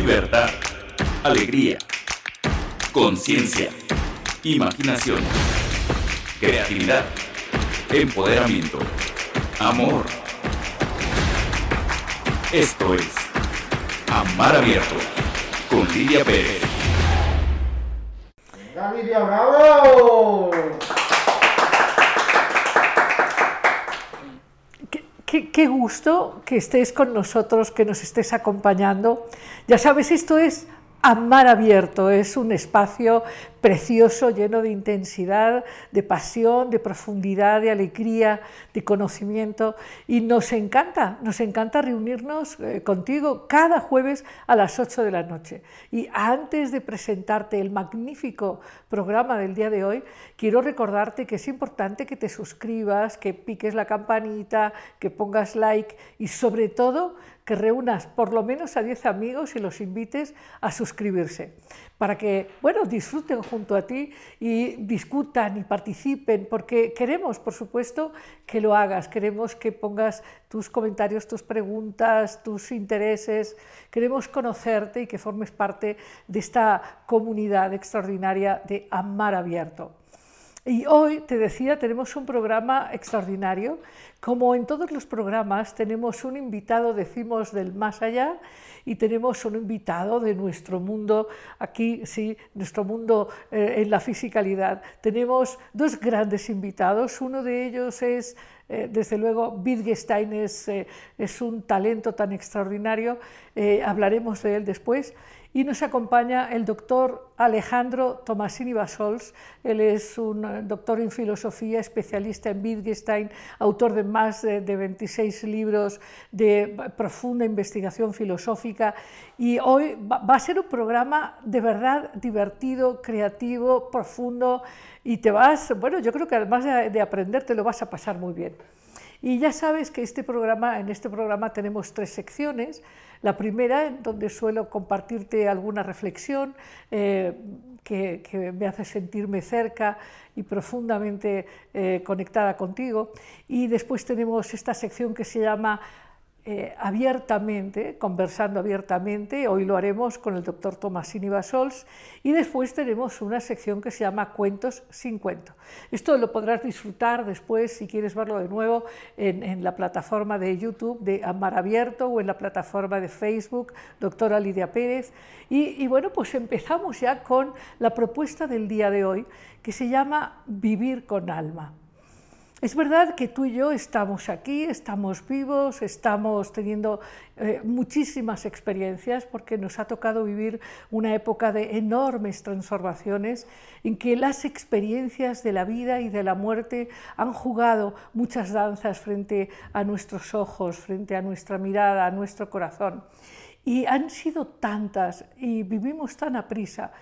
libertad, alegría, conciencia, imaginación, creatividad, empoderamiento, amor. Esto es Amar Abierto con Lidia Pérez. ¡Venga, Lidia, bravo! Qué, gusto que estés con nosotros, que nos estés acompañando. Ya sabes, esto es Amar Abierto, es un espacio precioso, lleno de intensidad, de pasión, de profundidad, de alegría, de conocimiento. Y nos encanta, nos encanta reunirnos eh, contigo cada jueves a las 8 de la noche. Y antes de presentarte el magnífico programa del día de hoy, quiero recordarte que es importante que te suscribas, que piques la campanita, que pongas like y sobre todo que reúnas por lo menos a 10 amigos y los invites a suscribirse para que bueno, disfruten junto a ti y discutan y participen, porque queremos, por supuesto, que lo hagas, queremos que pongas tus comentarios, tus preguntas, tus intereses, queremos conocerte y que formes parte de esta comunidad extraordinaria de Amar Abierto. Y hoy, te decía, tenemos un programa extraordinario. Como en todos los programas, tenemos un invitado, decimos, del más allá, y tenemos un invitado de nuestro mundo, aquí sí, nuestro mundo eh, en la fisicalidad. Tenemos dos grandes invitados, uno de ellos es eh, desde luego, Wittgenstein eh, es, un talento tan extraordinario, hablaremos de él después y nos acompaña el doctor Alejandro Tomasini Basols. Él es un eh, doctor en filosofía, especialista en Wittgenstein, autor de más de 26 libros de profunda investigación filosófica. Y hoy va a ser un programa de verdad divertido, creativo, profundo y te vas, bueno, yo creo que además de aprender te lo vas a pasar muy bien. Y ya sabes que este programa, en este programa tenemos tres secciones. La primera, en donde suelo compartirte alguna reflexión eh, que, me hace sentirme cerca y profundamente eh, conectada contigo. Y después tenemos esta sección que se llama eh, abiertamente, conversando abiertamente. Hoy lo haremos con el doctor Tomasini Basols y después tenemos una sección que se llama Cuentos sin cuento. Esto lo podrás disfrutar después, si quieres verlo de nuevo, en, la plataforma de YouTube de Amar Abierto o en la plataforma de Facebook, doctora Lidia Pérez. y bueno, pues empezamos ya con la propuesta del día de hoy que se llama Vivir con alma. Es verdad que tú y yo estamos aquí, estamos vivos, estamos teniendo eh, muchísimas experiencias porque nos ha tocado vivir una época de enormes transformaciones en que las experiencias de la vida y de la muerte han jugado muchas danzas frente a nuestros ojos, frente a nuestra mirada, a nuestro corazón. Y han sido tantas y vivimos tan a prisa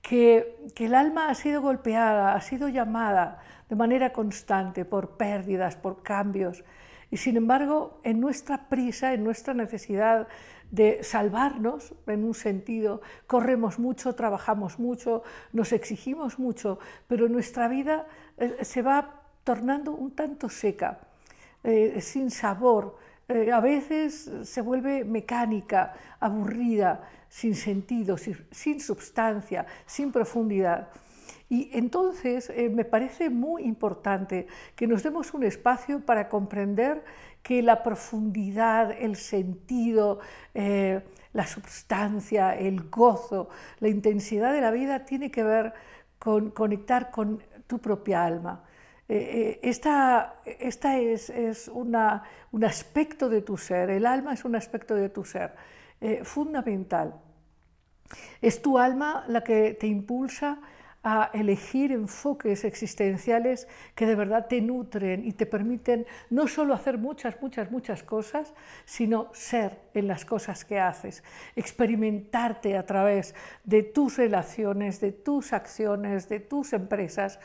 que, que el alma ha sido golpeada, ha sido llamada de manera constante por pérdidas, por cambios. Y sin embargo, en nuestra prisa, en nuestra necesidad de salvarnos, en un sentido, corremos mucho, trabajamos mucho, nos exigimos mucho, pero nuestra vida eh, se va tornando un tanto seca, eh, sin sabor, eh, a veces se vuelve mecánica, aburrida, sin sentido, sin, sin substancia, sin profundidad. Y entonces eh, me parece muy importante que nos demos un espacio para comprender que la profundidad, el sentido, eh, la substancia, el gozo, la intensidad de la vida tiene que ver con conectar con tu propia alma. Eh, esta, esta es, es una, un aspecto de tu ser, el alma es un aspecto de tu ser fundamental. Es tu alma la que te impulsa a elegir enfoques existenciales que de verdad te nutren y te permiten no solo hacer muchas, muchas, muchas cosas, sino ser en las cosas que haces, experimentarte a través de tus relaciones, de tus acciones, de tus empresas.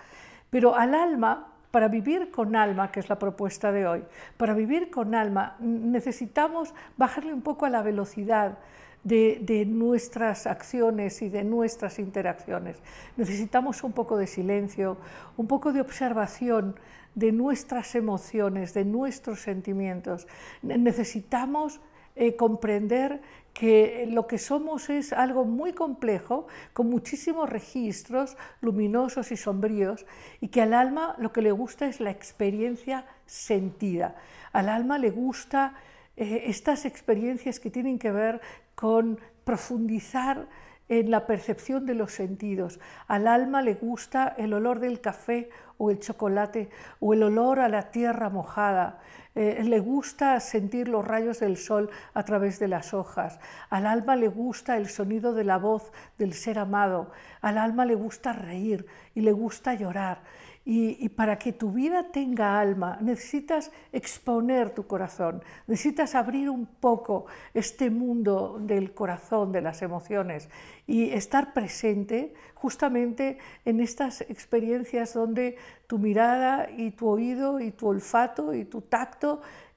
Pero al alma para vivir con alma, que es la propuesta de hoy, para vivir con alma necesitamos bajarle un poco a la velocidad de, nuestras acciones y de nuestras interacciones. Necesitamos un poco de silencio, un poco de observación de nuestras emociones, de nuestros sentimientos. Necesitamos eh, comprender que lo que somos es algo muy complejo, con muchísimos registros luminosos y sombríos, y que al alma lo que le gusta es la experiencia sentida. Al alma le gusta eh, estas experiencias que tienen que ver con profundizar en la percepción de los sentidos. Al alma le gusta el olor del café o el chocolate o el olor a la tierra mojada. Eh, le gusta sentir los rayos del sol a través de las hojas. Al alma le gusta el sonido de la voz del ser amado. Al alma le gusta reír y le gusta llorar. Y, para que tu vida tenga alma, necesitas exponer tu corazón, necesitas abrir un poco este mundo del corazón, de las emociones, y estar presente justamente en estas experiencias donde tu mirada y tu oído y tu olfato y tu tacto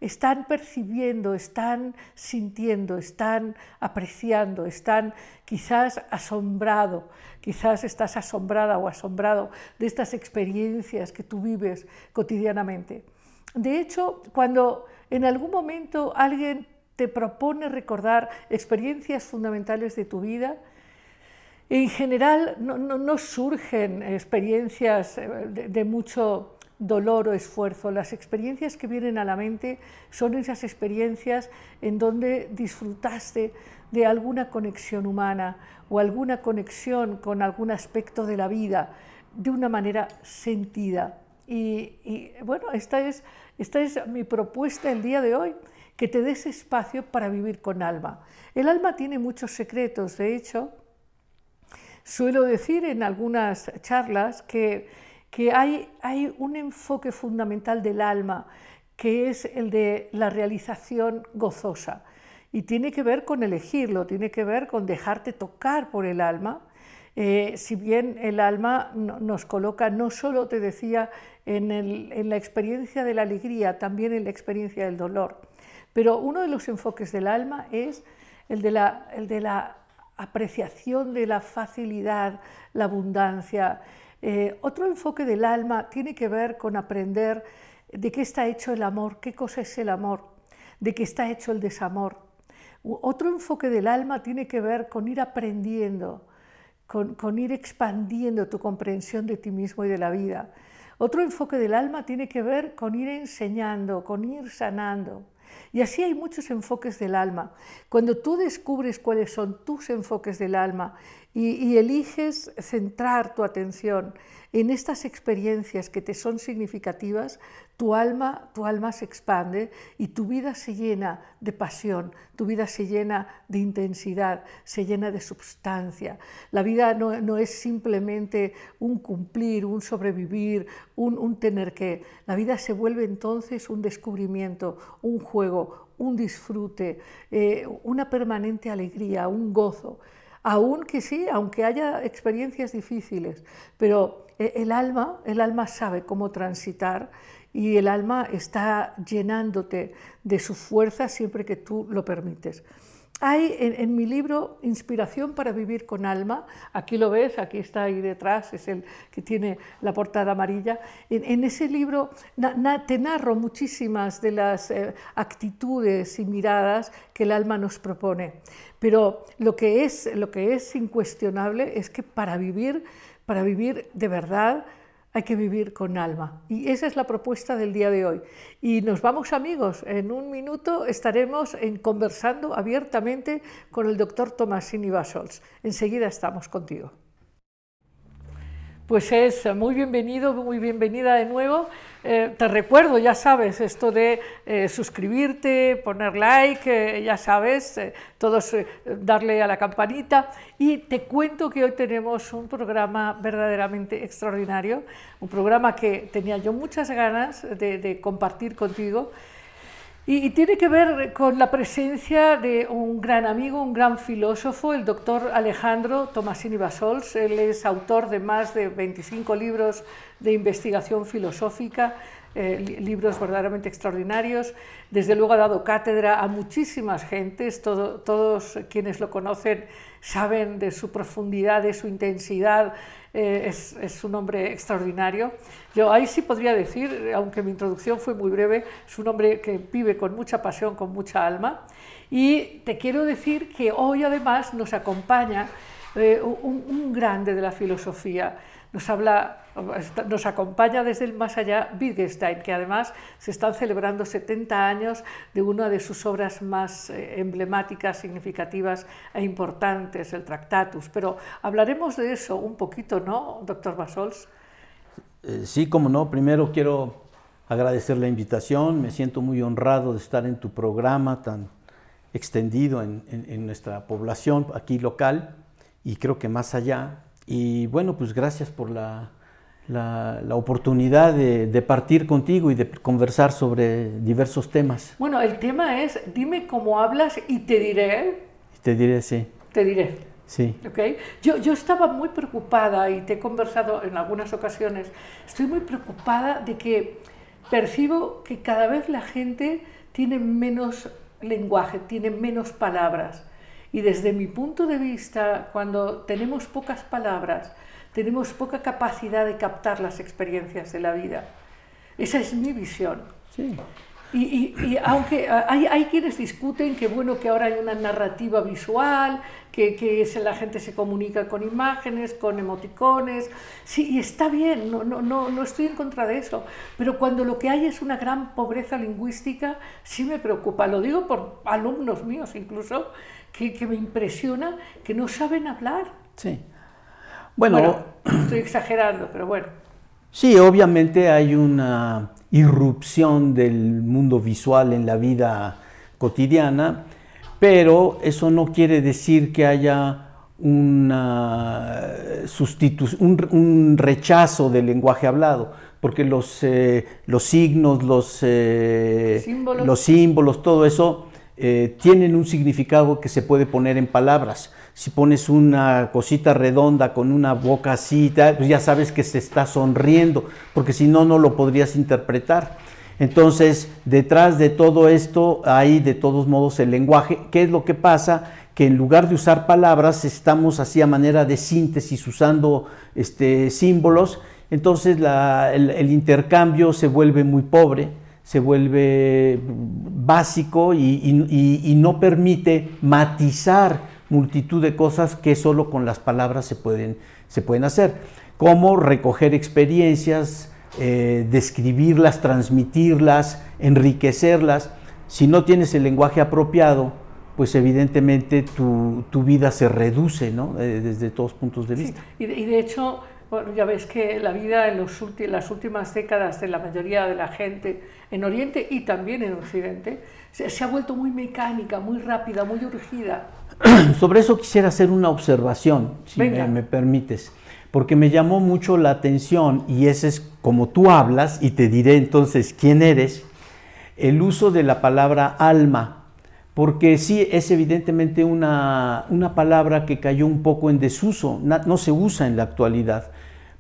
están percibiendo, están sintiendo, están apreciando, están quizás asombrado, quizás estás asombrada o asombrado de estas experiencias que tú vives cotidianamente. De hecho, cuando en algún momento alguien te propone recordar experiencias fundamentales de tu vida, en general no, surgen experiencias eh, de mucho dolor o esfuerzo. Las experiencias que vienen a la mente son esas experiencias en donde disfrutaste de alguna conexión humana o alguna conexión con algún aspecto de la vida de una manera sentida. Y, bueno, esta es, esta es mi propuesta el día de hoy, que te des espacio para vivir con alma. El alma tiene muchos secretos, de hecho, suelo decir en algunas charlas que que hay, hay un enfoque fundamental del alma, que es el de la realización gozosa. Y tiene que ver con elegirlo, tiene que ver con dejarte tocar por el alma. Eh, si bien el alma nos coloca, no solo te decía, en, en la experiencia de la alegría, también en la experiencia del dolor. Pero uno de los enfoques del alma es el de la, el de la apreciación de la facilidad, la abundancia, eh, otro enfoque del alma tiene que ver con aprender de qué está hecho el amor, qué cosa es el amor, de qué está hecho el desamor. Otro enfoque del alma tiene que ver con ir aprendiendo, con, ir expandiendo tu comprensión de ti mismo y de la vida. Otro enfoque del alma tiene que ver con ir enseñando, con ir sanando. Y así hay muchos enfoques del alma. Cuando tú descubres cuáles son tus enfoques del alma y, eliges centrar tu atención en estas experiencias que te son significativas, tu alma, tu alma se expande y tu vida se llena de pasión, tu vida se llena de intensidad, se llena de substancia. La vida no, es simplemente un cumplir, un sobrevivir, un, tener que. La vida se vuelve entonces un descubrimiento, un juego, un disfrute, eh, una permanente alegría, un gozo que sí, aunque haya experiencias difíciles, pero eh, el alma, el alma sabe cómo transitar y el alma está llenándote de su fuerza siempre que tú lo permites. Hay en, mi libro Inspiración para vivir con alma, aquí lo ves, aquí está ahí detrás, es el que tiene la portada amarilla. En, ese libro te narro muchísimas de las eh, actitudes y miradas que el alma nos propone. Pero lo que es, lo que es incuestionable es que para vivir, para vivir de verdad, hay que vivir con alma. Y esa es la propuesta del día de hoy. Y nos vamos amigos, en un minuto estaremos en, conversando abiertamente con el doctor Tomasini Basols. Enseguida estamos contigo. Pues es muy bienvenido, muy bienvenida de nuevo. Eh, te recuerdo, ya sabes, esto de eh, suscribirte, poner like, eh, ya sabes, todos darle a la campanita. Y te cuento que hoy tenemos un programa verdaderamente extraordinario, un programa que tenía yo muchas ganas de compartir contigo. Y, tiene que ver con la presencia de un gran amigo, un gran filósofo, el doctor Alejandro Tomasini Basols. Él es autor de más de 25 libros de investigación filosófica, eh, libros verdaderamente extraordinarios. Desde luego ha dado cátedra a muchísimas gentes, todos quienes lo conocen saben de su profundidad, de su intensidad, eh, es, es, un hombre extraordinario. Yo ahí sí podría decir, aunque mi introducción fue muy breve, es un hombre que vive con mucha pasión, con mucha alma. Y te quiero decir que hoy además nos acompaña eh, un, un grande de la filosofía nos habla, nos acompaña desde el más allá Wittgenstein, que además se están celebrando 70 años de una de sus obras más eh, emblemáticas, significativas e importantes, el Tractatus. Pero hablaremos de eso un poquito, ¿no, doctor Basols? Eh, sí, como no. Primero quiero agradecer la invitación. Me siento muy honrado de estar en tu programa tan extendido en, en nuestra población aquí local y creo que más allá. Y bueno, pues gracias por la, la, la oportunidad de, de, partir contigo y de conversar sobre diversos temas. Bueno, el tema es, dime cómo hablas y te diré. Te diré, sí. Te diré. Sí. Okay. Yo, yo estaba muy preocupada y te he conversado en algunas ocasiones, estoy muy preocupada de que percibo que cada vez la gente tiene menos lenguaje, tiene menos palabras. Y desde mi punto de vista, cuando tenemos pocas palabras, tenemos poca capacidad de captar las experiencias de la vida. Esa es mi visión. Sí. Y, y, y, aunque hay, hay, quienes discuten que bueno que ahora hay una narrativa visual, que, que la gente se comunica con imágenes, con emoticones, sí, y está bien, no, no, no, no estoy en contra de eso, pero cuando lo que hay es una gran pobreza lingüística, sí me preocupa, lo digo por alumnos míos incluso, que, que me impresiona que no saben hablar. Sí. Bueno, bueno, estoy exagerando, pero bueno. Sí, obviamente hay una irrupción del mundo visual en la vida cotidiana, pero eso no quiere decir que haya una un, un, rechazo del lenguaje hablado, porque los, eh, los signos, los, eh, ¿Símbolos? los símbolos, todo eso eh, tienen un significado que se puede poner en palabras. Si pones una cosita redonda con una boca así, pues ya sabes que se está sonriendo, porque si no, no lo podrías interpretar. Entonces, detrás de todo esto hay de todos modos el lenguaje. ¿Qué es lo que pasa? Que en lugar de usar palabras, estamos así a manera de síntesis usando este, símbolos. Entonces el intercambio se vuelve muy pobre se vuelve básico y, y, y, no permite matizar multitud de cosas que solo con las palabras se pueden, se pueden hacer, como recoger experiencias, eh, describirlas, transmitirlas, enriquecerlas. Si no tienes el lenguaje apropiado, pues evidentemente tu, tu vida se reduce ¿no? eh, desde todos puntos de vista. Sí. Y, de, y de hecho, bueno, ya ves que la vida en los las últimas décadas de la mayoría de la gente en Oriente y también en Occidente se, se ha vuelto muy mecánica, muy rápida, muy urgida. Sobre eso quisiera hacer una observación, si me, me, permites, porque me llamó mucho la atención y ese es como tú hablas y te diré entonces quién eres, el uso de la palabra alma, porque sí es evidentemente una, una palabra que cayó un poco en desuso, no, no se usa en la actualidad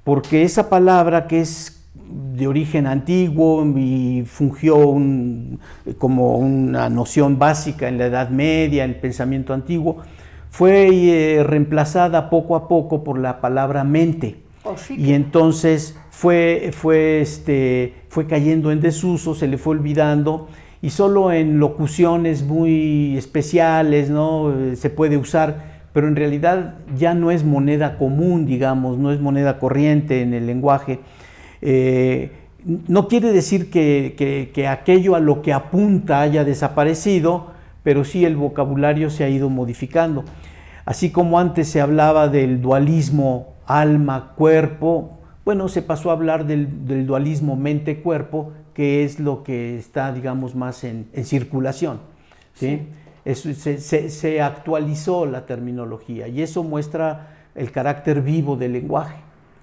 porque esa palabra que es de origen antiguo y fungió un, como una noción básica en la Edad Media, en el pensamiento antiguo, fue eh, reemplazada poco a poco por la palabra mente. Oh, sí. Y entonces fue, fue, este, fue cayendo en desuso, se le fue olvidando y solo en locuciones muy especiales ¿no? se puede usar pero en realidad ya no es moneda común, digamos, no es moneda corriente en el lenguaje. Eh, no quiere decir que, que, que, aquello a lo que apunta haya desaparecido, pero sí el vocabulario se ha ido modificando. Así como antes se hablaba del dualismo alma-cuerpo, bueno, se pasó a hablar del, dualismo mente-cuerpo, que es lo que está, digamos, más en, circulación. sí se, se, se, actualizó la terminología y eso muestra el carácter vivo del lenguaje.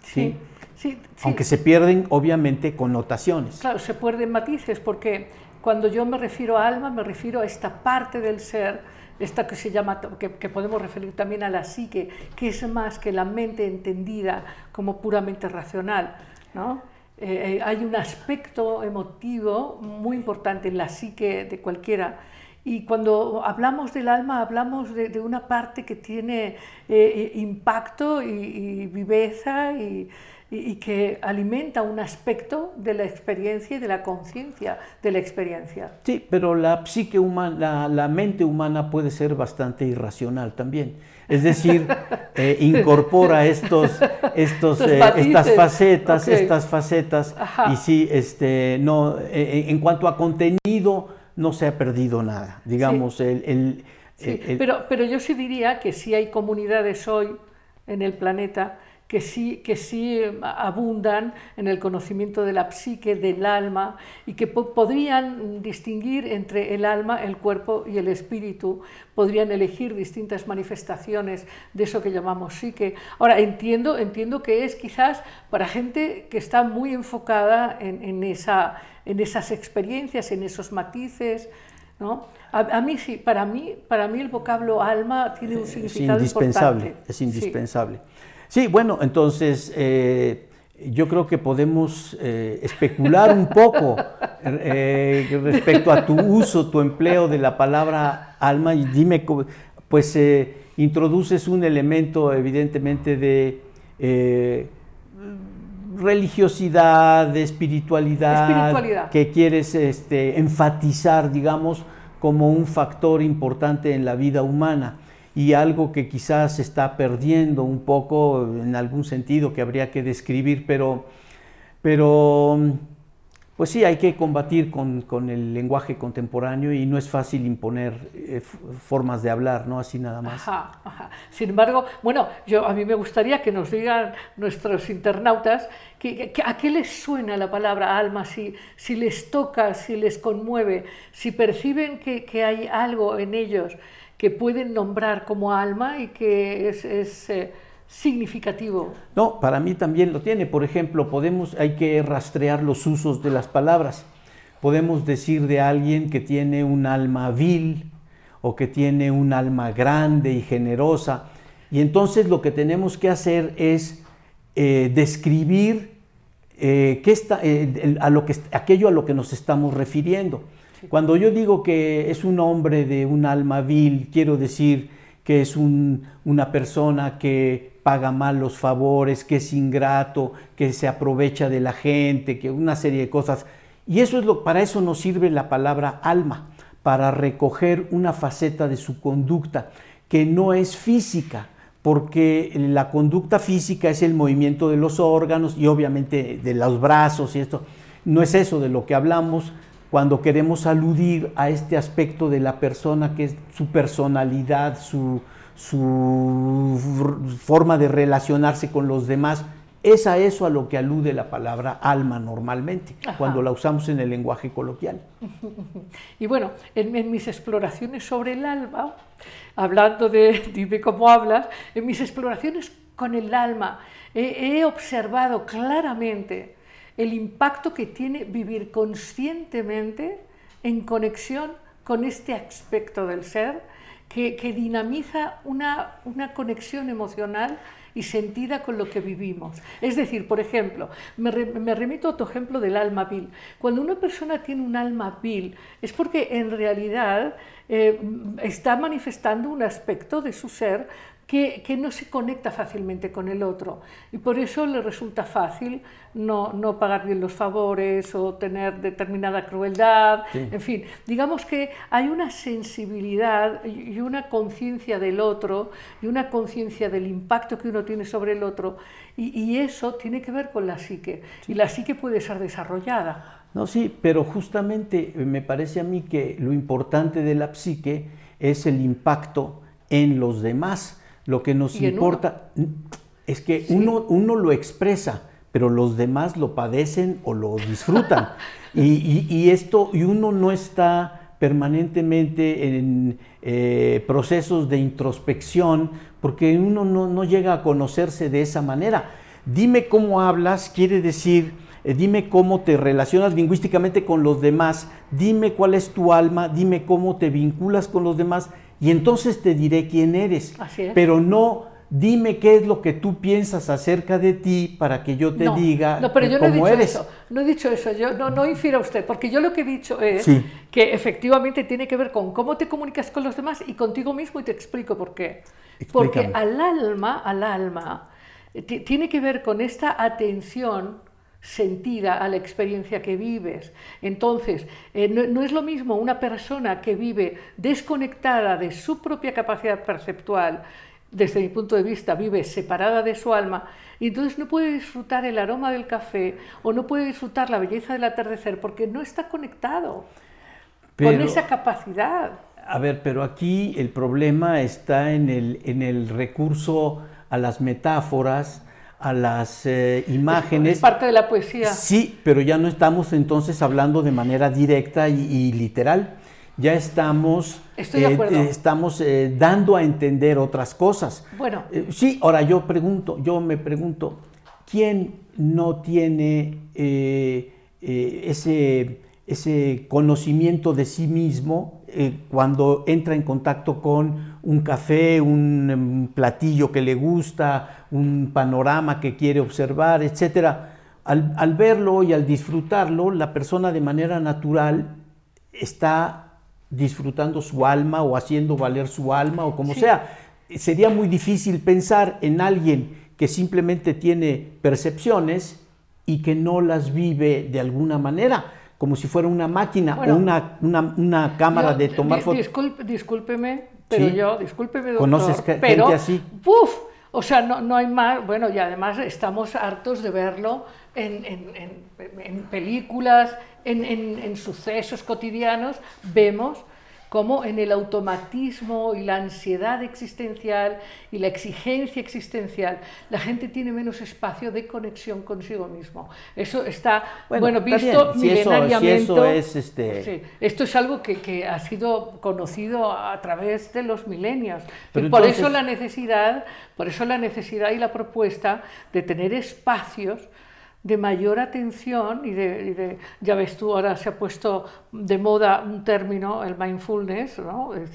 ¿sí? Sí, sí, Aunque se pierden, obviamente, connotaciones. Claro, se pierden matices porque cuando yo me refiero a alma, me refiero a esta parte del ser, esta que se llama, que, que podemos referir también a la psique, que es más que la mente entendida como puramente racional. ¿no? Eh, hay un aspecto emotivo muy importante en la psique de cualquiera Y cuando hablamos del alma, hablamos de, de una parte que tiene eh, impacto y, y viveza y, y, que alimenta un aspecto de la experiencia y de la conciencia de la experiencia. Sí, pero la psique humana, la, la, mente humana puede ser bastante irracional también. Es decir, eh, incorpora estos, estos, eh, estas facetas, okay. estas facetas, Ajá. y sí, este, no, en cuanto a contenido, no se ha perdido nada. Digamos, sí. el, el, sí. el, pero, pero yo sí diría que sí hay comunidades hoy en el planeta que sí, que sí abundan en el conocimiento de la psique, del alma, y que po podrían distinguir entre el alma, el cuerpo y el espíritu, podrían elegir distintas manifestaciones de eso que llamamos psique. Ahora, entiendo, entiendo que es quizás para gente que está muy enfocada en, en, esa, en esas experiencias, en esos matices, ¿no? A, a, mí sí, para mí, para mí el vocablo alma tiene un significado es indispensable, importante. Es indispensable. Sí. Sí, bueno, entonces eh, yo creo que podemos eh, especular un poco eh, respecto a tu uso, tu empleo de la palabra alma y dime, pues introduces un elemento evidentemente de religiosidad, de espiritualidad, espiritualidad, que quieres este, enfatizar, digamos, como un factor importante en la vida humana y algo que quizás se está perdiendo un poco en algún sentido que habría que describir, pero, pero pues sí, hay que combatir con, con el lenguaje contemporáneo y no es fácil imponer eh, formas de hablar, ¿no? Así nada más. Ajá, ajá. Sin embargo, bueno, yo, a mí me gustaría que nos digan nuestros internautas que, que, a qué les suena la palabra alma, si, si les toca, si les conmueve, si perciben que, que hay algo en ellos que pueden nombrar como alma y que es, es eh, significativo. No, para mí también lo tiene. Por ejemplo, podemos, hay que rastrear los usos de las palabras. Podemos decir de alguien que tiene un alma vil o que tiene un alma grande y generosa. Y entonces lo que tenemos que hacer es eh, describir eh, qué está, a lo que, aquello a lo que nos estamos refiriendo. Cuando yo digo que es un hombre de un alma vil, quiero decir que es un, una persona que paga mal los favores, que es ingrato, que se aprovecha de la gente, que una serie de cosas. Y eso es lo, para eso nos sirve la palabra alma, para recoger una faceta de su conducta que no es física, porque la conducta física es el movimiento de los órganos y obviamente de los brazos y esto. No es eso de lo que hablamos, cuando queremos aludir a este aspecto de la persona que es su personalidad, su, su forma de relacionarse con los demás, es a eso a lo que alude la palabra alma normalmente, Ajá. cuando la usamos en el lenguaje coloquial. Y bueno, en, en, mis exploraciones sobre el alma, hablando de dime cómo hablas, en mis exploraciones con el alma he observado claramente el impacto que tiene vivir conscientemente en conexión con este aspecto del ser que, dinamiza una, una, conexión emocional y sentida con lo que vivimos. Es decir, por ejemplo, me, re, me, remito a tu ejemplo del alma vil. Cuando una persona tiene un alma vil es porque en realidad eh, está manifestando un aspecto de su ser que, que, no se conecta fácilmente con el otro y por eso le resulta fácil no, no pagar bien los favores o tener determinada crueldad, sí. en fin, digamos que hay una sensibilidad y una conciencia del otro y una conciencia del impacto que uno tiene sobre el otro y, y, eso tiene que ver con la psique sí. y la psique puede ser desarrollada. No, sí, pero justamente me parece a mí que lo importante de la psique es el impacto en los demás lo que nos importa uno? es que sí. uno, uno, lo expresa, pero los demás lo padecen o lo disfrutan. y, y, y, esto, y uno no está permanentemente en eh, procesos de introspección, porque uno no, no, llega a conocerse de esa manera. Dime cómo hablas, quiere decir, eh, dime cómo te relacionas lingüísticamente con los demás, dime cuál es tu alma, dime cómo te vinculas con los demás, y entonces te diré quién eres. Así es. Pero no dime qué es lo que tú piensas acerca de ti para que yo te no, diga no, pero yo no he dicho eres. eso. No he dicho eso. Yo no, no infiera usted, porque yo lo que he dicho es Sí. que efectivamente tiene que ver con cómo te comunicas con los demás y contigo mismo y te explico por qué. Porque al alma, al alma, eh, ti- tiene que ver con esta atención sentida a la experiencia que vives. Entonces, eh, no, no es lo mismo una persona que vive desconectada de su propia capacidad perceptual, desde mi punto de vista, vive separada de su alma, y entonces no puede disfrutar el aroma del café o no puede disfrutar la belleza del atardecer porque no está conectado con esa capacidad. A ver, pero aquí el problema está en el, en el recurso a las metáforas, a las eh, imágenes. Es parte de la poesía. Sí, pero ya no estamos entonces hablando de manera directa y, y literal. Ya estamos, Estoy de acuerdo. estamos eh, dando a entender otras cosas. Bueno. Eh, sí, ahora yo pregunto, yo me pregunto, ¿quién no tiene eh, eh, ese, ese conocimiento de sí mismo eh, cuando entra en contacto con un café, un em, platillo que le gusta, un panorama que quiere observar, etcétera? Al, al verlo y al disfrutarlo, la persona de manera natural está disfrutando su alma o haciendo valer su alma o como Sí. sea. Sería muy difícil pensar en alguien que simplemente tiene percepciones y que no las vive de alguna manera, como si fuera una máquina Bueno. o una, una- una cámara Yo, de tomar di- fotos. disculpe- discúlpeme, pero Sí. yo, discúlpeme, doctor, ¿Conoces que- pero, gente así? ¡puf! o sea, no, no hay más, bueno, y además estamos hartos de verlo en, en- en- en películas, en, en- en sucesos cotidianos, vemos cómo en el automatismo y la ansiedad existencial y la exigencia existencial, la gente tiene menos espacio de conexión consigo mismo. Eso está, Bueno, visto. Si eso- si milenariamente. eso es, este- Sí, esto es algo que, que ha sido conocido a través de los milenios. Pero y por entonces- eso la necesidad, por eso la necesidad y la propuesta de tener espacios de mayor atención y de, y de- ya ves tú, ahora se ha puesto de moda un término, el mindfulness, ¿no? Es,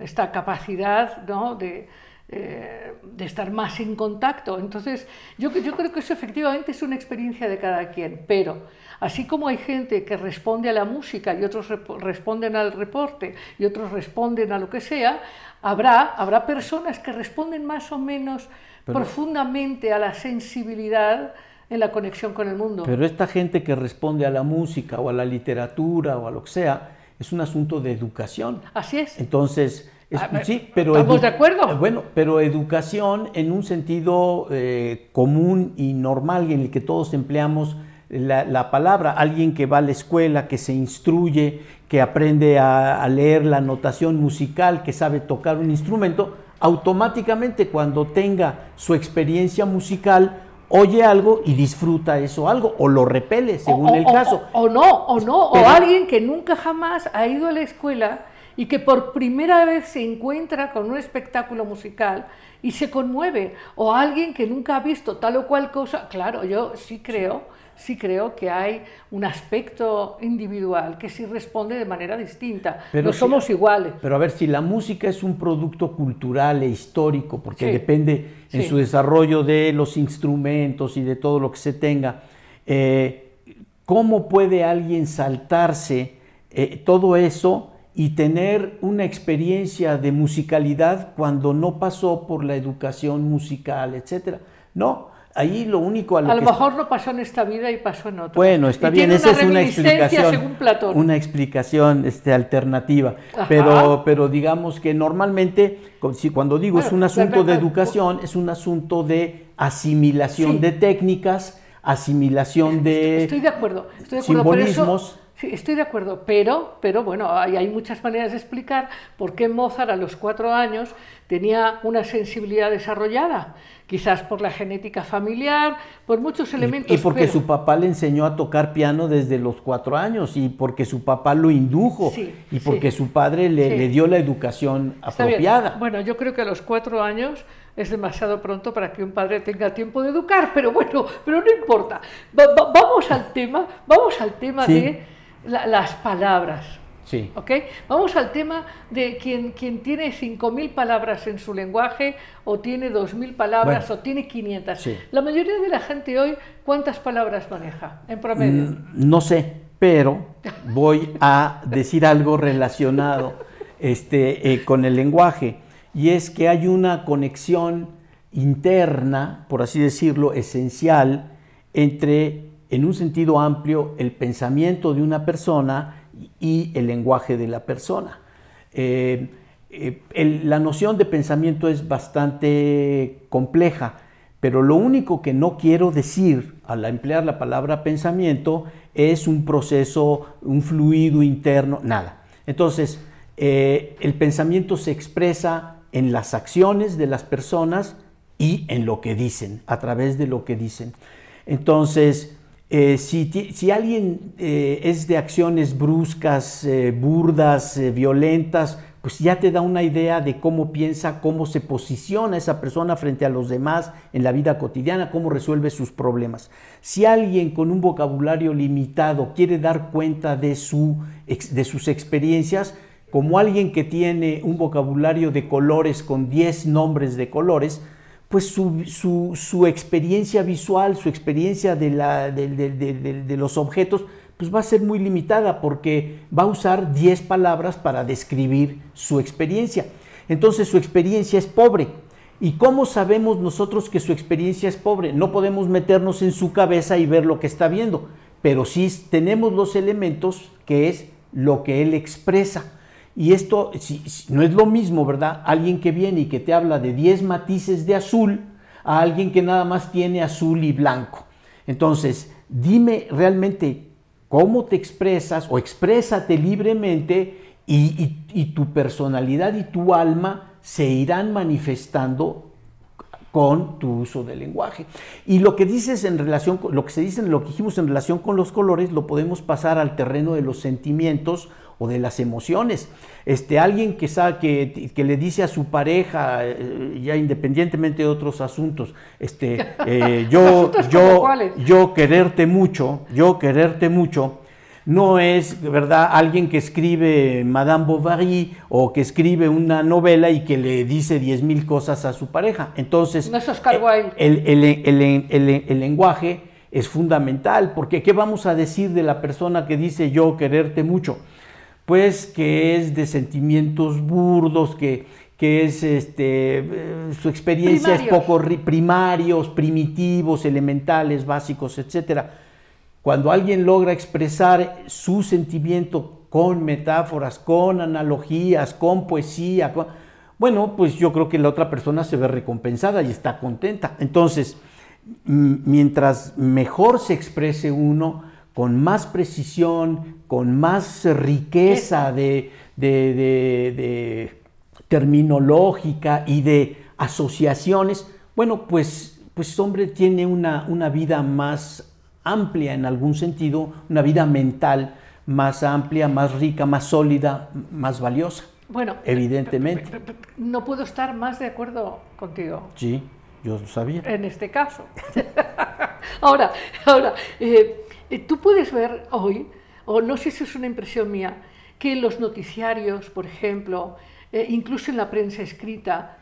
esta capacidad ¿no? de, eh, de estar más en contacto. Entonces, yo, yo creo que eso efectivamente es una experiencia de cada quien, pero así como hay gente que responde a la música y otros responden al reporte y otros responden a lo que sea, habrá, habrá personas que responden más o menos Pero- profundamente a la sensibilidad en la conexión con el mundo. Pero esta gente que responde a la música o a la literatura o a lo que sea, es un asunto de educación. Así es. Entonces, es- A ver, sí, pero... ¿estamos de acuerdo? Bueno, pero educación en un sentido eh, común y normal en el que todos empleamos la, la palabra. Alguien que va a la escuela, que se instruye, que aprende a, a leer la notación musical, que sabe tocar un instrumento, automáticamente cuando tenga su experiencia musical, oye algo y disfruta eso algo, o lo repele, según O- el caso. O, o no, o no, Pero- o alguien que nunca jamás ha ido a la escuela y que por primera vez se encuentra con un espectáculo musical y se conmueve, o alguien que nunca ha visto tal o cual cosa. Claro, yo sí creo, sí creo que hay un aspecto individual que sí responde de manera distinta. Pero no si- somos iguales. Pero a ver, si la música es un producto cultural e histórico, porque Sí. depende en Sí. su desarrollo de los instrumentos y de todo lo que se tenga, eh, ¿cómo puede alguien saltarse eh, todo eso y tener una experiencia de musicalidad cuando no pasó por la educación musical, etcétera? No, ahí lo único a lo A lo que mejor no pasó en esta vida y pasó en otra. bueno, está Y bien, esa es una explicación, según Platón. una explicación este, alternativa. Ajá. Pero, pero digamos que normalmente, si cuando digo es un asunto de educación, es un asunto de asimilación Sí. de técnicas, asimilación de Estoy de acuerdo, estoy de acuerdo, pero eso- simbolismos. Sí, estoy de acuerdo, pero, pero bueno, hay, hay muchas maneras de explicar por qué Mozart a los cuatro años tenía una sensibilidad desarrollada, quizás por la genética familiar, por muchos elementos. Y, y porque pero- su papá le enseñó a tocar piano desde los cuatro años y porque su papá lo indujo Sí, y porque sí. su padre le, dio la educación apropiada. Bueno, yo creo que a los cuatro años es demasiado pronto para que un padre tenga tiempo de educar, pero bueno, pero no importa. Va- va- vamos al tema, vamos al tema de la- las palabras. Sí. ¿Ok? Vamos al tema de quien, quien tiene 5.000 palabras en su lenguaje, o tiene 2.000 palabras, Bueno. o tiene 500. Sí. La mayoría de la gente hoy, ¿cuántas palabras maneja en promedio? Mm, No sé, pero voy a decir algo relacionado este, eh, con el lenguaje. Y es que hay una conexión interna, por así decirlo, esencial entre, en un sentido amplio, el pensamiento de una persona y el lenguaje de la persona. Eh, eh, la noción de pensamiento es bastante compleja, pero lo único que no quiero decir al emplear la palabra pensamiento es un proceso, un fluido interno, nada. Entonces, eh, el pensamiento se expresa en las acciones de las personas y en lo que dicen, a través de lo que dicen. Entonces, eh, si, alguien eh, es de acciones bruscas, eh, burdas, violentas, pues ya te da una idea de cómo piensa, cómo se posiciona esa persona frente a los demás en la vida cotidiana, cómo resuelve sus problemas. Si alguien con un vocabulario limitado quiere dar cuenta de, su, de sus experiencias, como alguien que tiene un vocabulario de colores con 10 nombres de colores, pues su, su- experiencia visual, su experiencia de, la- de los objetos, pues va a ser muy limitada porque va a usar 10 palabras para describir su experiencia. Entonces su experiencia es pobre. ¿Y cómo sabemos nosotros que su experiencia es pobre? No podemos meternos en su cabeza y ver lo que está viendo, pero sí tenemos los elementos que es lo que él expresa. Y esto si- no es lo mismo, ¿verdad? Alguien que viene y que te habla de 10 matices de azul a alguien que nada más tiene azul y blanco. Entonces, dime realmente cómo te expresas o exprésate libremente y, tu personalidad y tu alma se irán manifestando con tu uso del lenguaje. Y lo que dices en relación lo que se dice, lo que dijimos en relación con los colores, lo podemos pasar al terreno de los sentimientos o de las emociones. Este, alguien que sabe que, que le dice a su pareja, eh, ya independientemente de otros asuntos, este, eh, yo, ¿Asuntos como yo, yo quererte mucho, yo quererte mucho, no es, ¿verdad?, alguien que escribe Madame Bovary o que escribe una novela y que le dice diez mil cosas a su pareja. Entonces, No eh, el- el- el- el lenguaje es fundamental, porque ¿qué vamos a decir de la persona que dice yo quererte mucho? Pues que es de sentimientos burdos, que, que es este, eh, su experiencia es poco ri- primarios, primitivos, elementales, básicos, etcétera. Cuando alguien logra expresar su sentimiento con metáforas, con analogías, con poesía, con- bueno, pues yo creo que la otra persona se ve recompensada y está contenta. Entonces, mientras mejor se exprese uno, con más precisión, con más riqueza de, de- de- de terminológica y de asociaciones, bueno, pues, pues hombre tiene una, una vida más amplia en algún sentido, una vida mental más amplia, más rica, más sólida, más valiosa. Bueno, Evidentemente. no puedo estar más de acuerdo contigo Sí, yo lo sabía. en este caso. ahora, ahora eh, tú puedes ver hoy, o no sé si es una impresión mía, que en los noticiarios, por ejemplo, eh, incluso en la prensa escrita,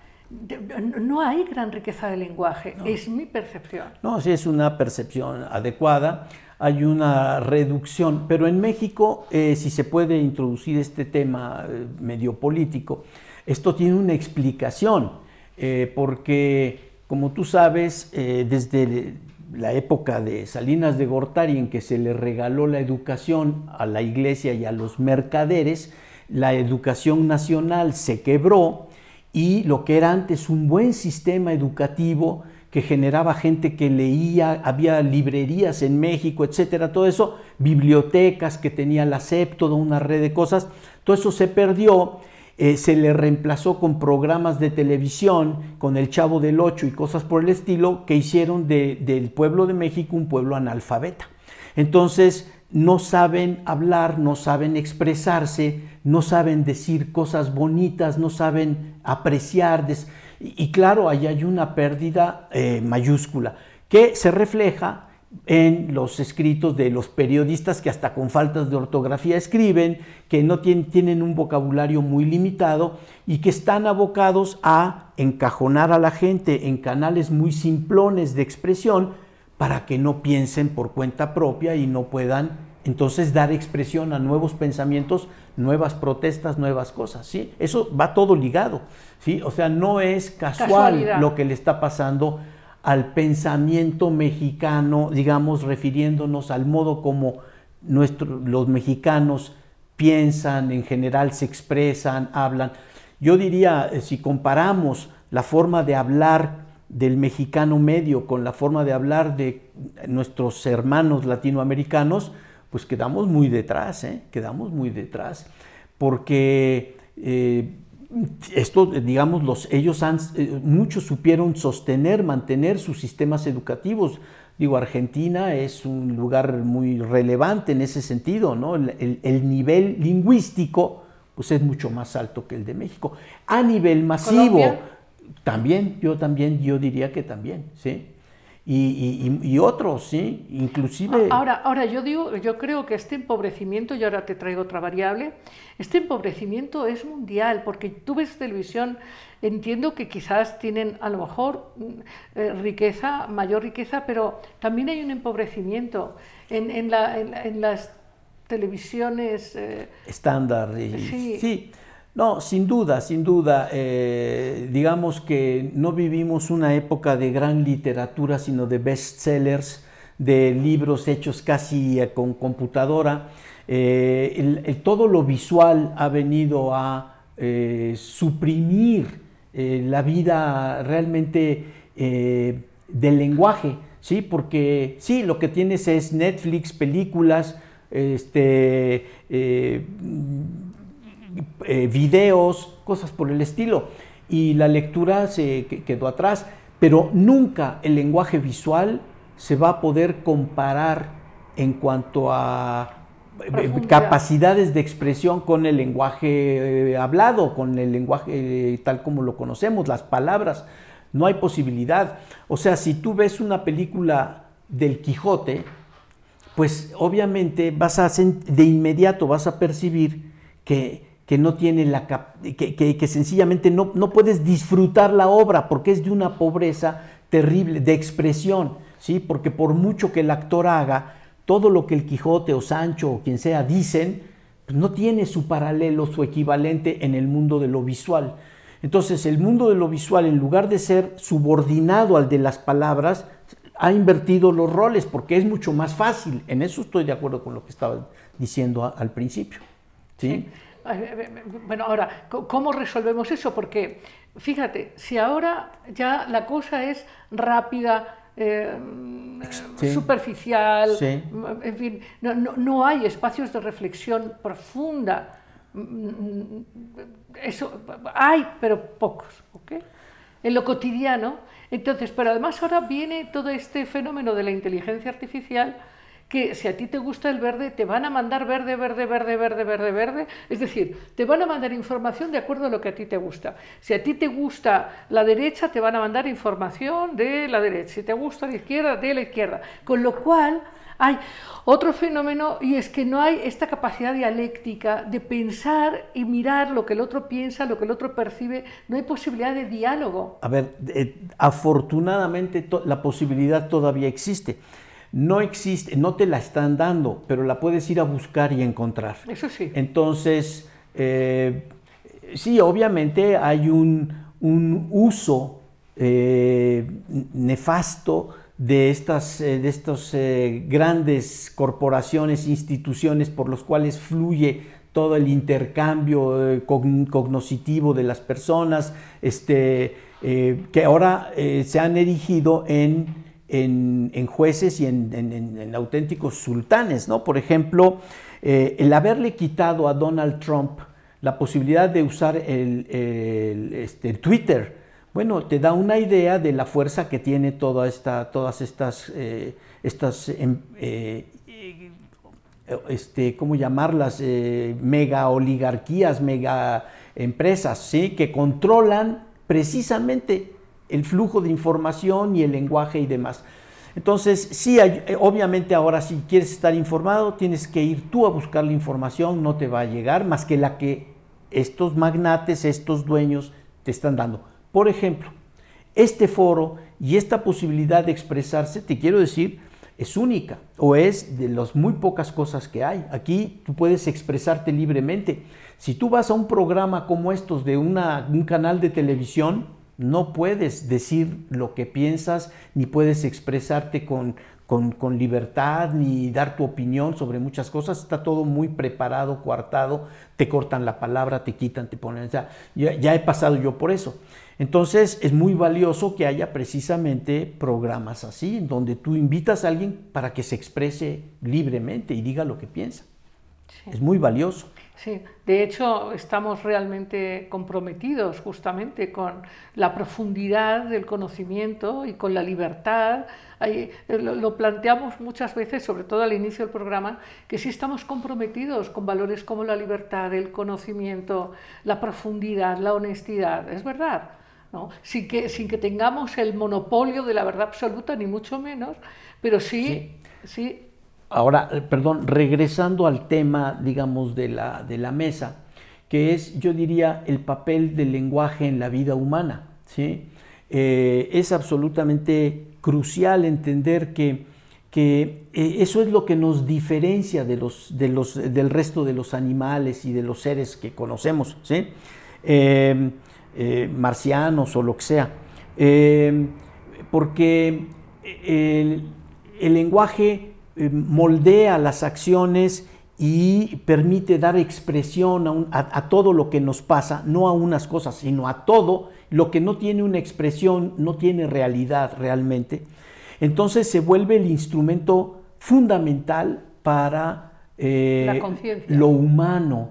no- hay gran riqueza de lenguaje, es mi percepción. No, sí es una percepción adecuada, hay una reducción, pero en México, eh, si se puede introducir este tema eh, medio político, esto tiene una explicación, eh, porque como tú sabes, eh, desde la época de Salinas de Gortari, en que se le regaló la educación a la iglesia y a los mercaderes, la educación nacional se quebró y lo que era antes un buen sistema educativo que generaba gente que leía, había librerías en México, etcétera, todo eso, bibliotecas que tenía la SEP, toda una red de cosas, todo eso se perdió, eh, se le reemplazó con programas de televisión, con el Chavo del Ocho y cosas por el estilo, que hicieron de- del pueblo de México un pueblo analfabeta. Entonces, no saben hablar, no saben expresarse, no saben decir cosas bonitas, no saben apreciar. y, y claro, ahí hay una pérdida eh, mayúscula que se refleja en los escritos de los periodistas que hasta con faltas de ortografía escriben, que no tienen, tienen, un vocabulario muy limitado y que están abocados a encajonar a la gente en canales muy simplones de expresión para que no piensen por cuenta propia y no puedan entonces dar expresión a nuevos pensamientos, nuevas protestas, nuevas cosas, ¿sí? Eso va todo ligado, ¿sí? O sea, no es casual Casualidad. lo que le está pasando al pensamiento mexicano, digamos, refiriéndonos al modo como nuestro, los mexicanos piensan, en general se expresan, hablan. Yo diría, eh, si comparamos la forma de hablar del mexicano medio con la forma de hablar de nuestros hermanos latinoamericanos, pues quedamos muy detrás, ¿eh? quedamos muy detrás, porque eh, esto, digamos, los, ellos han, eh, muchos supieron sostener, mantener sus sistemas educativos. Digo, Argentina es un lugar muy relevante en ese sentido, ¿no? El, el, el nivel lingüístico, pues es mucho más alto que el de México. A nivel masivo, ¿Colombia? también, yo también, yo diría que también, ¿sí? Y, y, y, otros, sí, inclusive... Ahora, ahora yo digo, yo creo que este empobrecimiento, y ahora te traigo otra variable, este empobrecimiento es mundial, porque tú ves televisión, entiendo que quizás tienen a lo mejor eh, riqueza, mayor riqueza, pero también hay un empobrecimiento en, en, la, en, en las televisiones... Eh, Estándar, y, sí. sí. No, sin duda, sin duda. Eh, digamos que no vivimos una época de gran literatura, sino de bestsellers, de libros hechos casi eh, con computadora. Eh, todo lo visual ha venido a suprimir la vida realmente del lenguaje, ¿sí? Porque sí, lo que tienes es Netflix, películas, este videos, cosas por el estilo. Y la lectura se quedó atrás, pero nunca el lenguaje visual se va a poder comparar en cuanto a Profundidad. capacidades de expresión con el lenguaje eh, hablado, con el lenguaje eh, tal como lo conocemos, las palabras. No hay posibilidad. O sea, si tú ves una película del Quijote, pues obviamente vas a de inmediato vas a percibir que que no tiene la que, que, sencillamente no, no puedes disfrutar la obra porque es de una pobreza terrible de expresión, ¿sí? Porque por mucho que el actor haga, todo lo que el Quijote o Sancho o quien sea dicen, pues no tiene su paralelo, su equivalente en el mundo de lo visual. Entonces, el mundo de lo visual, en lugar de ser subordinado al de las palabras, ha invertido los roles porque es mucho más fácil. En eso estoy de acuerdo con lo que estaba diciendo al principio. sí. Bueno, ahora, ¿cómo resolvemos eso? Porque, fíjate, si ahora ya la cosa es rápida, eh, sí. superficial, sí. en fin, no, no, no, hay espacios de reflexión profunda. Eso hay, pero pocos, ¿ok? En lo cotidiano. Entonces, pero además ahora viene todo este fenómeno de la inteligencia artificial que si a ti te gusta el verde, te van a mandar verde, verde, verde, verde, verde, verde. Es decir, te van a mandar información de acuerdo a lo que a ti te gusta. Si a ti te gusta la derecha, te van a mandar información de la derecha. Si te gusta la izquierda, de la izquierda. Con lo cual hay otro fenómeno y es que no hay esta capacidad dialéctica de pensar y mirar lo que el otro piensa, lo que el otro percibe. No hay posibilidad de diálogo. A ver, eh, afortunadamente la posibilidad todavía existe no existe, no te la están dando, pero la puedes ir a buscar y encontrar. Eso sí. Entonces, eh, sí, obviamente hay un, un uso eh, nefasto de estas, eh, de estas grandes corporaciones, instituciones por los cuales fluye todo el intercambio cognoscitivo de las personas, este, que ahora se han erigido en en, jueces y en, auténticos sultanes, ¿no? Por ejemplo, eh, el haberle quitado a Donald Trump la posibilidad de usar este, el, Twitter, bueno, te da una idea de la fuerza que tiene toda esta, todas estas, eh, estas eh, este, ¿cómo llamarlas? Mega oligarquías, mega empresas, ¿sí? Que controlan precisamente el flujo de información y el lenguaje y demás. Entonces, sí, eh, obviamente ahora si quieres estar informado, tienes que ir tú a buscar la información, no te va a llegar más que la que estos magnates, estos dueños te están dando. Por ejemplo, este foro y esta posibilidad de expresarse, te quiero decir, es única o es de las muy pocas cosas que hay. Aquí tú puedes expresarte libremente. Si tú vas a un programa como estos de una- un canal de televisión, no puedes decir lo que piensas, ni puedes expresarte con, con- con libertad, ni dar tu opinión sobre muchas cosas. Está todo muy preparado, coartado, te cortan la palabra, te quitan, te ponen. o sea, ya, ya he pasado yo por eso. Entonces es muy valioso que haya precisamente programas así, en donde tú invitas a alguien para que se exprese libremente y diga lo que piensa. Es muy valioso. Sí, de hecho estamos realmente comprometidos justamente con la profundidad del conocimiento y con la libertad. Ahí, eh, lo, lo planteamos muchas veces, sobre todo al inicio del programa, que sí estamos comprometidos con valores como la libertad, el conocimiento, la profundidad, la honestidad. Es verdad. ¿no? Sin, que, sin que tengamos el monopolio de la verdad absoluta, ni mucho menos, pero sí, sí Ahora, perdón, regresando al tema, digamos, de la, de la mesa, que es, yo diría, el papel del lenguaje en la vida humana. ¿sí? Eh, es absolutamente crucial entender que, que eh, eso es lo que nos diferencia de los, de los, del resto de los animales y de los seres que conocemos, ¿sí? Eh, eh, marcianos o lo que sea. Eh, porque el, el lenguaje moldea las acciones y permite dar expresión a, un- a- a todo lo que nos pasa, no a unas cosas, sino a todo lo que no tiene una expresión, no tiene realidad realmente. Entonces se vuelve el instrumento fundamental para eh, lo humano,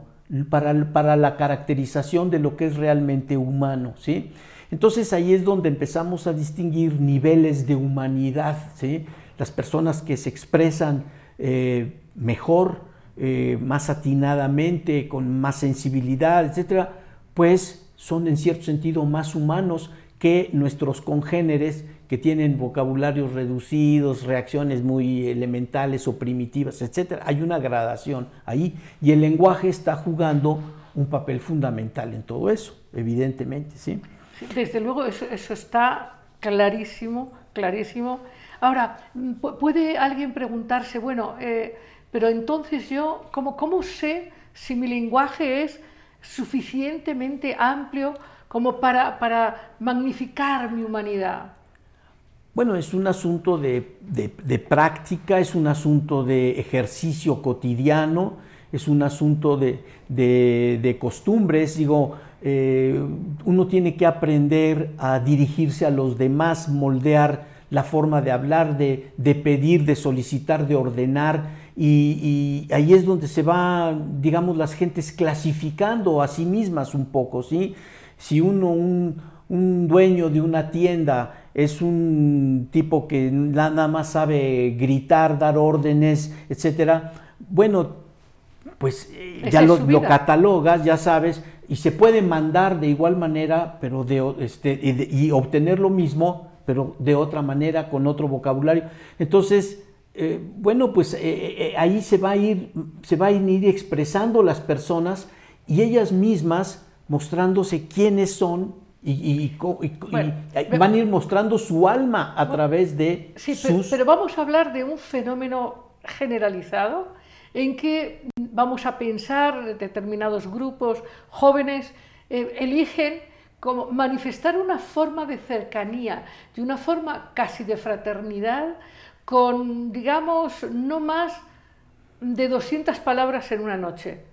para, para la caracterización de lo que es realmente humano. ¿sí? Entonces ahí es donde empezamos a distinguir niveles de humanidad. ¿sí? Las personas que se expresan eh, mejor, eh, más atinadamente, con más sensibilidad, etcétera, pues son en cierto sentido más humanos que nuestros congéneres que tienen vocabularios reducidos, reacciones muy elementales o primitivas, etcétera. Hay una gradación ahí y el lenguaje está jugando un papel fundamental en todo eso, evidentemente, ¿sí? Desde luego, eso, eso está clarísimo, clarísimo. Ahora, pu- puede alguien preguntarse, bueno, eh, pero entonces yo, ¿cómo, ¿cómo sé si mi lenguaje es suficientemente amplio como para, para magnificar mi humanidad? Bueno, es un asunto de, de- práctica, es un asunto de ejercicio cotidiano, es un asunto de, de- de costumbres. Digo, eh, uno tiene que aprender a dirigirse a los demás, moldear la forma de hablar, de, de pedir, de solicitar, de ordenar. Y, y ahí es donde se va, digamos, las gentes clasificando a sí mismas un poco, ¿sí? Si uno, un, un dueño de una tienda es un tipo que nada más sabe gritar, dar órdenes, etcétera, bueno, pues eh, ya lo, catalogas, ya sabes, y se puede mandar de igual manera, pero de, este, y, de- y obtener lo mismo, pero de otra manera, con otro vocabulario. Entonces, eh, bueno, pues eh, eh, ahí se va a ir, se va a ir expresando las personas y ellas mismas mostrándose quiénes son y, van a ir mostrando su alma a través de Sí, pero, sus... pero vamos a hablar de un fenómeno generalizado en que vamos a pensar determinados grupos jóvenes eh, eligen como manifestar una forma de cercanía, de una forma casi de fraternidad, con, digamos, no más de 200 palabras en una noche.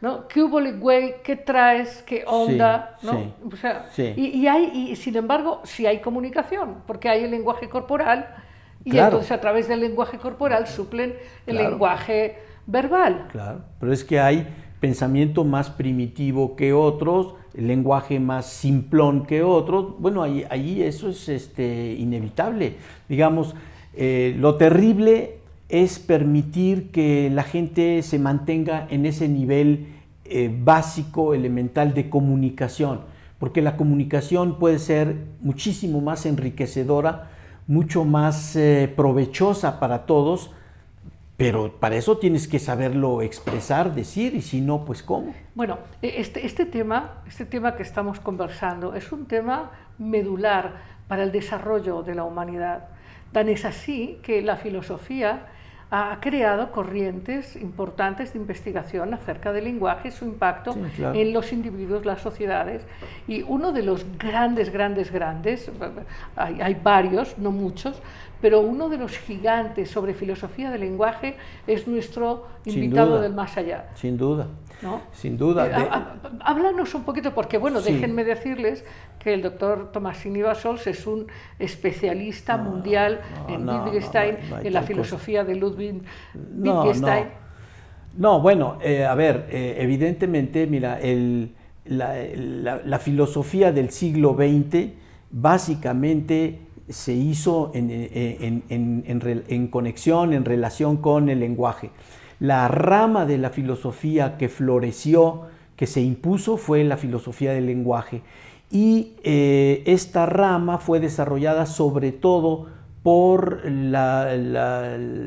¿no? ¿Qué hubo, güey? ¿Qué traes? ¿Qué onda? Sí, ¿no? sí, O sea, sí. y, y hay, y sin embargo, sí hay comunicación, porque hay el lenguaje corporal y Claro. entonces a través del lenguaje corporal suplen el Claro. lenguaje verbal. Claro, pero es que hay pensamiento más primitivo que otros, el lenguaje más simplón que otros. Bueno, ahí, ahí eso es este, inevitable. Digamos, eh, lo terrible es permitir que la gente se mantenga en ese nivel eh, básico, elemental de comunicación, porque la comunicación puede ser muchísimo más enriquecedora mucho más eh, provechosa para todos, pero para eso tienes que saberlo expresar, decir, y si no, pues cómo. Bueno, e- este, este tema, este tema que estamos conversando es un tema medular para el desarrollo de la humanidad. Tan es así que la filosofía ha creado corrientes importantes de investigación acerca del lenguaje y su impacto Sí, claro. en los individuos, las sociedades. Y uno de los grandes, grandes, grandes, hay, hay varios, no muchos, pero uno de los gigantes sobre filosofía del lenguaje es nuestro invitado duda. del más allá. Sin duda, ¿no? sin duda. Eh, De- há- há- Háblanos un poquito, porque bueno, Sí. déjenme decirles que el doctor Tomasini Basols es un especialista mundial no, en Wittgenstein, en la cosa. filosofía de Ludwig No, Wittgenstein. no. No, bueno, eh, a ver, eh, evidentemente, mira, el- la, la- la filosofía del siglo XX básicamente se hizo en, eh, en- en- en conexión, en relación con el lenguaje. La rama de la filosofía que floreció, que se impuso, fue la filosofía del lenguaje. Y eh, esta rama fue desarrollada sobre todo por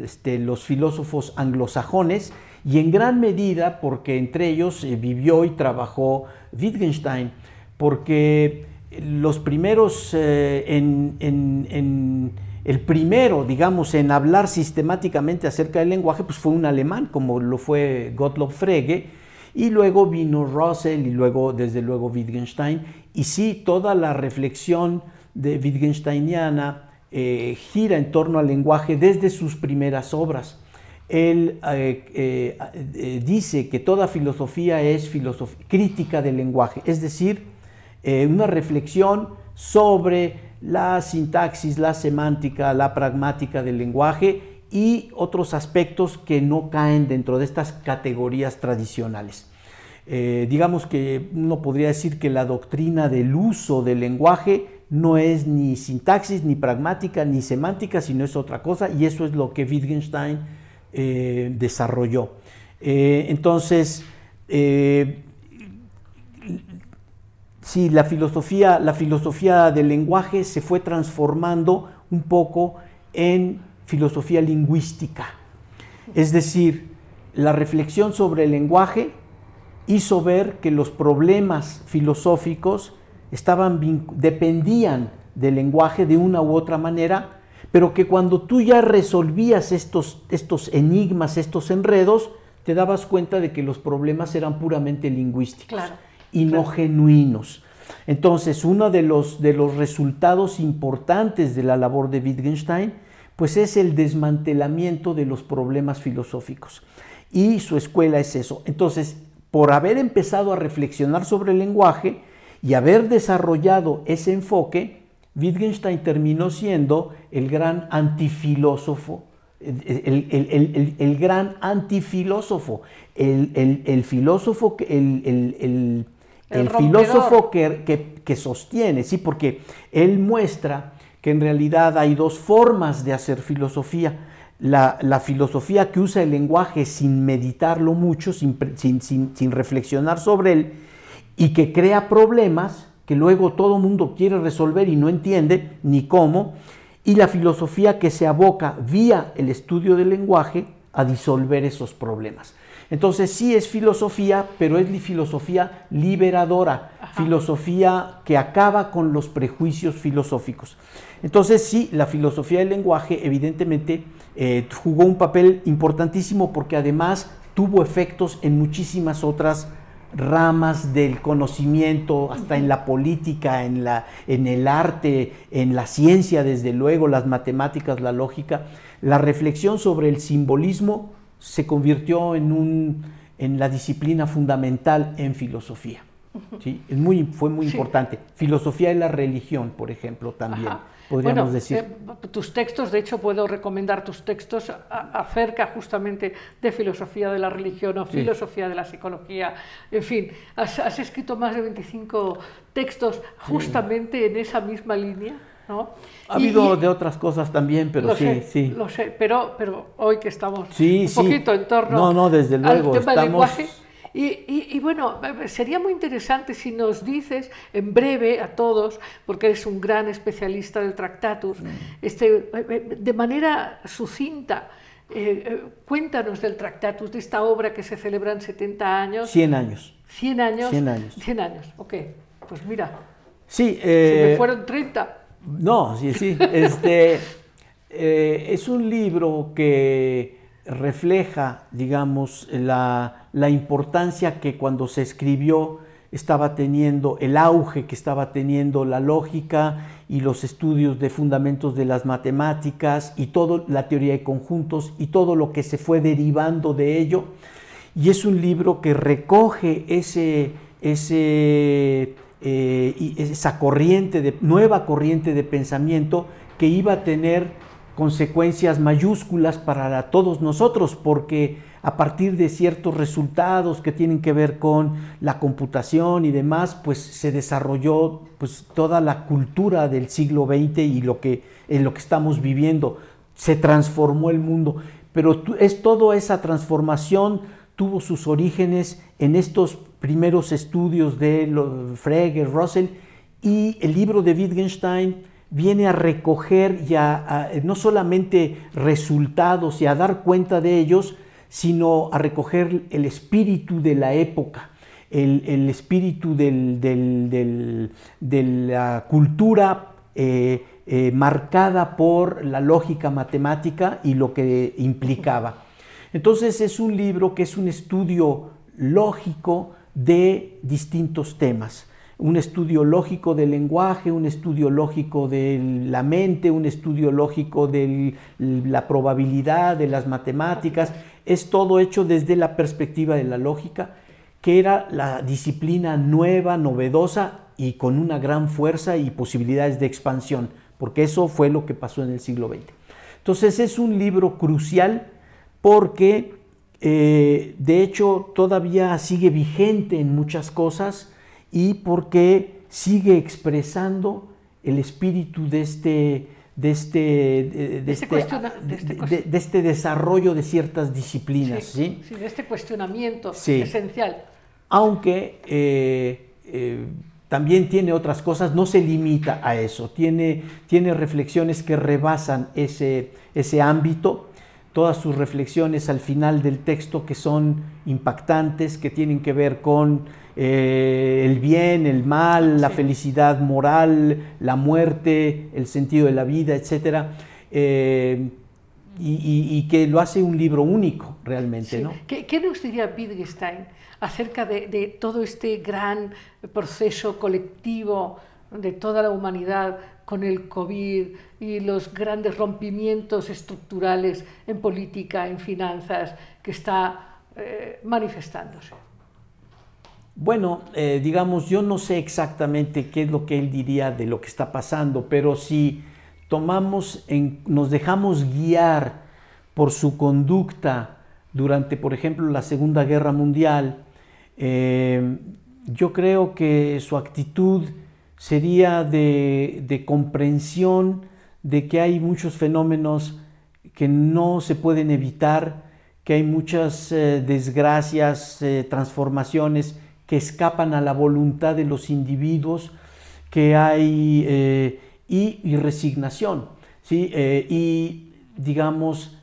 este, los filósofos anglosajones y en gran medida porque entre ellos eh, vivió y trabajó Wittgenstein, porque los primeros eh, en, el primero, digamos, en hablar sistemáticamente acerca del lenguaje, pues fue un alemán, como lo fue Gottlob Frege, y luego vino Russell y luego, desde luego, Wittgenstein. Y sí, toda la reflexión de Wittgensteiniana eh, gira en torno al lenguaje desde sus primeras obras. Él eh, dice que toda filosofía es filosof- crítica del lenguaje, es decir, una reflexión sobre la sintaxis, la semántica, la pragmática del lenguaje y otros aspectos que no caen dentro de estas categorías tradicionales. Eh, digamos que uno podría decir que la doctrina del uso del lenguaje no es ni sintaxis, ni pragmática, ni semántica, sino es otra cosa, y eso es lo que Wittgenstein eh, desarrolló. Eh, entonces, sí, la filosofía, la filosofía del lenguaje se fue transformando un poco en filosofía lingüística. Es decir, la reflexión sobre el lenguaje hizo ver que los problemas filosóficos estaban dependían del lenguaje de una u otra manera, pero que cuando tú ya resolvías estos, estos enigmas, estos enredos, te dabas cuenta de que los problemas eran puramente lingüísticos Claro, y no genuinos. Entonces, uno de los, de los resultados importantes de la labor de Wittgenstein, pues es el desmantelamiento de los problemas filosóficos. Y su escuela es eso. Entonces, por haber empezado a reflexionar sobre el lenguaje y haber desarrollado ese enfoque, Wittgenstein terminó siendo el gran antifilósofo, el, el- el- el- el gran antifilósofo, el, el- el filósofo, el, el- filósofo que, que- que sostiene, ¿sí? porque él muestra que en realidad hay dos formas de hacer filosofía. La, la filosofía que usa el lenguaje sin meditarlo mucho, sin, sin- sin- sin reflexionar sobre él, y que crea problemas que luego todo mundo quiere resolver y no entiende ni cómo, y la filosofía que se aboca vía el estudio del lenguaje a disolver esos problemas. Entonces sí es filosofía, pero es filosofía liberadora, filosofía que acaba con los prejuicios filosóficos. Entonces sí, la filosofía del lenguaje evidentemente eh, jugó un papel importantísimo porque además tuvo efectos en muchísimas otras ramas del conocimiento, hasta en la política, en, la, en el arte, en la ciencia, desde luego, las matemáticas, la lógica. La reflexión sobre el simbolismo se convirtió en, un, en la disciplina fundamental en filosofía. ¿sí? Es muy, fue muy Sí. importante. Filosofía de la religión, por ejemplo, también. Ajá. Podríamos Bueno, decir. eh, tus textos, de hecho, puedo recomendar tus textos a- acerca justamente de filosofía de la religión o Sí. filosofía de la psicología. En fin, has, has escrito más de 25 textos justamente en esa misma línea. ¿No? ha Y- habido de otras cosas también, pero lo sí, sé, sí. Lo sé, pero, pero hoy que estamos Sí, un sí. poquito en torno No, no, desde luego, al tema del lenguaje, Y, y- y bueno, sería muy interesante si nos dices en breve a todos, porque eres un gran especialista del Tractatus, este, eh, eh, de manera sucinta, eh, cuéntanos del Tractatus, de esta obra que se celebra en 70 años. 100 años. 100 años. 100 años. 100 años, ok. Pues mira, Sí, se me fueron 30. No, sí, sí. Este, eh, es un libro que refleja, digamos, la, la importancia que cuando se escribió estaba teniendo, el auge que estaba teniendo la lógica y los estudios de fundamentos de las matemáticas y toda la teoría de conjuntos y todo lo que se fue derivando de ello. Y es un libro que recoge ese, ese, eh, esa corriente de, nueva corriente de pensamiento que iba a tener consecuencias mayúsculas para todos nosotros, porque a partir de ciertos resultados que tienen que ver con la computación y demás, pues se desarrolló pues, toda la cultura del siglo XX y lo que, en lo que estamos viviendo. Se transformó el mundo, pero es toda esa transformación tuvo sus orígenes en estos primeros estudios de Frege, Russell, y el libro de Wittgenstein viene a recoger y a, a- no solamente resultados y a dar cuenta de ellos, sino a recoger el espíritu de la época, el, el espíritu del- del- de la cultura eh, eh, marcada por la lógica matemática y lo que implicaba. Entonces es un libro que es un estudio lógico de distintos temas. Un estudio lógico del lenguaje, un estudio lógico de la mente, un estudio lógico de la probabilidad, de las matemáticas. Es todo hecho desde la perspectiva de la lógica, que era la disciplina nueva, novedosa y con una gran fuerza y posibilidades de expansión, porque eso fue lo que pasó en el siglo XX. Entonces es un libro crucial porque eh, de hecho todavía sigue vigente en muchas cosas y porque sigue expresando el espíritu de este, de este, de, de este este- de este este desarrollo de ciertas disciplinas. ¿sí? sí, de este cuestionamiento Sí. esencial. aunque eh, eh, también tiene otras cosas, no se limita a eso, tiene, tiene reflexiones que rebasan ese, ese ámbito, todas sus reflexiones al final del texto que son impactantes, que tienen que ver con eh, el bien, el mal, la felicidad moral, la muerte, el sentido de la vida, etc. Eh, y, y- y que lo hace un libro único realmente, Sí. ¿no? ¿Qué, qué nos diría Wittgenstein acerca de, de todo este gran proceso colectivo de toda la humanidad con el COVID y los grandes rompimientos estructurales en política, en finanzas, que está eh, manifestándose? Bueno, eh, digamos, yo no sé exactamente qué es lo que él diría de lo que está pasando, pero si tomamos, en- nos dejamos guiar por su conducta durante, por ejemplo, la Segunda Guerra Mundial, eh, yo creo que su actitud sería de, comprensión de que hay muchos fenómenos que no se pueden evitar, que hay muchas eh, desgracias, eh, transformaciones que escapan a la voluntad de los individuos, que hay eh, y, y resignación, ¿sí? Y digamos,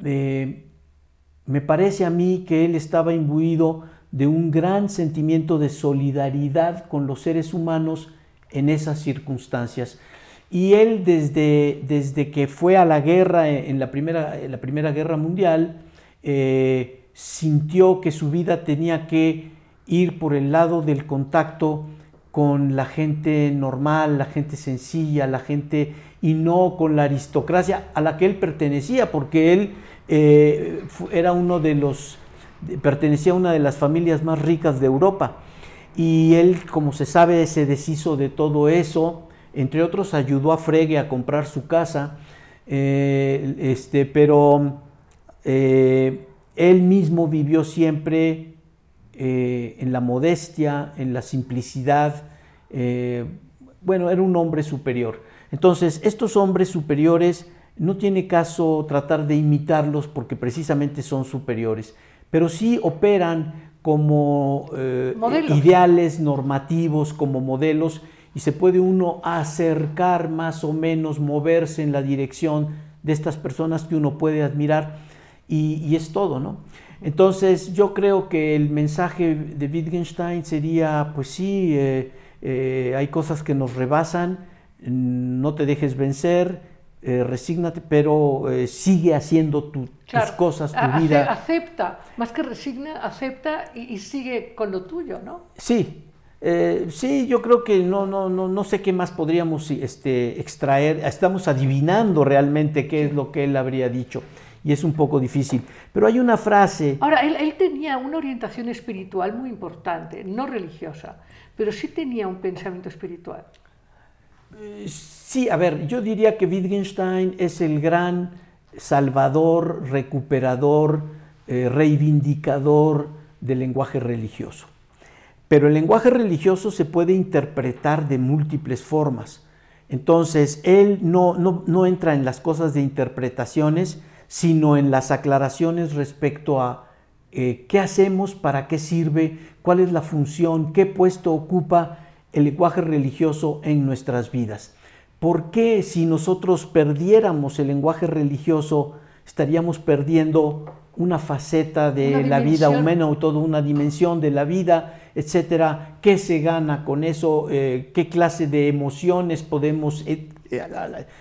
me parece a mí que él estaba imbuido de un gran sentimiento de solidaridad con los seres humanos en esas circunstancias. Y él desde, desde que fue a la guerra en la primera, la primera guerra mundial, eh, sintió que su vida tenía que ir por el lado del contacto con la gente normal, la gente sencilla, la gente y no con la aristocracia a la que él pertenecía, porque él eh, era uno de los, pertenecía a una de las familias más ricas de Europa. Y él, como se sabe, se deshizo de todo eso, entre otros ayudó a Frege a comprar su casa, eh, este, pero eh, él mismo vivió siempre eh, en la modestia, en la simplicidad. bueno, era un hombre superior. Entonces, estos hombres superiores no tiene caso tratar de imitarlos porque precisamente son superiores, pero sí operan como eh, ideales normativos, como modelos, y se puede uno acercar más o menos, moverse en la dirección de estas personas que uno puede admirar, y, y es todo, ¿no? Entonces yo creo que el mensaje de Wittgenstein sería, pues sí, eh, eh, hay cosas que nos rebasan, no te dejes vencer, eh, resígnate, pero eh, sigue haciendo tu- Claro, tus cosas, tu ace- vida. Acepta, más que resigna, acepta y, y sigue con lo tuyo, ¿no? Sí, eh, sí, yo creo que no, no, no, no sé qué más podríamos este, extraer. Estamos adivinando realmente qué es lo que él habría dicho y es un poco difícil. Pero hay una frase, Ahora, él, él tenía una orientación espiritual muy importante, no religiosa, pero sí tenía un pensamiento espiritual. Sí, a ver, yo diría que Wittgenstein es el gran salvador, recuperador, eh, reivindicador del lenguaje religioso. Pero el lenguaje religioso se puede interpretar de múltiples formas. Entonces, él no, no, no entra en las cosas de interpretaciones, sino en las aclaraciones respecto a eh, qué hacemos, para qué sirve, cuál es la función, qué puesto ocupa el lenguaje religioso en nuestras vidas. ¿Por qué si nosotros perdiéramos el lenguaje religioso estaríamos perdiendo una faceta de Una la vida humana o toda una dimensión de la vida, etcétera? ¿Qué se gana con eso? Eh, ¿Qué clase de emociones podemos eh, eh,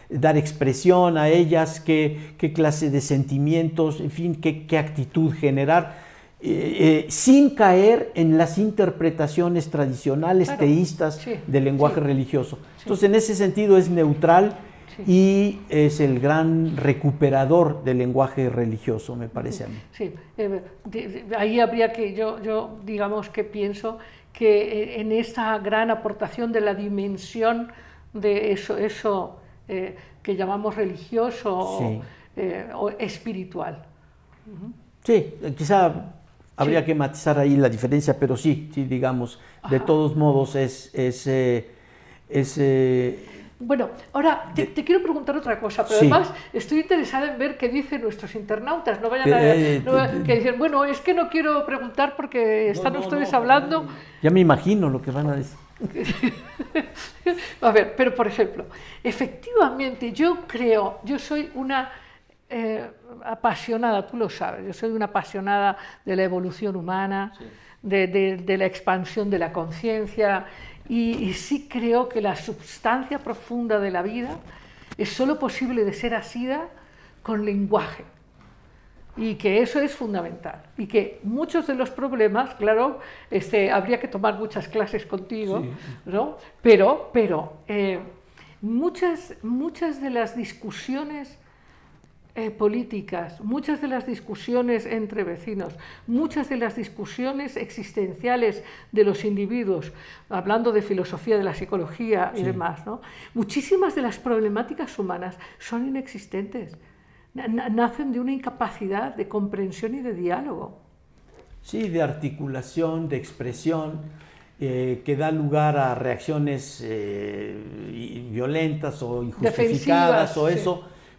dar expresión a ellas? ¿Qué, qué clase de sentimientos? En fin, ¿qué, qué actitud generar? Eh, eh, sin caer en las interpretaciones tradicionales Claro, teístas sí, del lenguaje sí. religioso. Entonces, en ese sentido es neutral y es el gran recuperador del lenguaje religioso, me parece a mí. Sí, eh, ahí habría que, yo, yo digamos que pienso que eh, en esta gran aportación de la dimensión de eso, eso eh, que llamamos religioso o, Sí. eh, o espiritual. Sí, quizá habría que matizar ahí la diferencia, pero sí, sí, digamos, de todos modos es, es, eh, es, eh, Bueno, ahora te, te quiero preguntar otra cosa, pero Sí. además estoy interesada en ver qué dicen nuestros internautas. No vayan a Eh, no que dicen, bueno, es que no quiero preguntar porque están no, ustedes hablando. ya me imagino lo que van a decir. A ver, pero por ejemplo, efectivamente yo creo, yo soy una eh, apasionada, tú lo sabes, yo soy una apasionada de la evolución humana, de, de- de la expansión de la conciencia y, y sí creo que la substancia profunda de la vida es solo posible de ser asida con lenguaje y que eso es fundamental y que muchos de los problemas, claro, este, habría que tomar muchas clases contigo, ¿no? Pero, pero eh, muchas, muchas de las discusiones eh, políticas, muchas de las discusiones entre vecinos, muchas de las discusiones existenciales de los individuos, hablando de filosofía de la psicología y demás, ¿no? muchísimas de las problemáticas humanas son inexistentes, na- na- nacen de una incapacidad de comprensión y de diálogo. Sí, de articulación, de expresión, eh, que da lugar a reacciones eh, violentas o injustificadas Defensivas, o sí.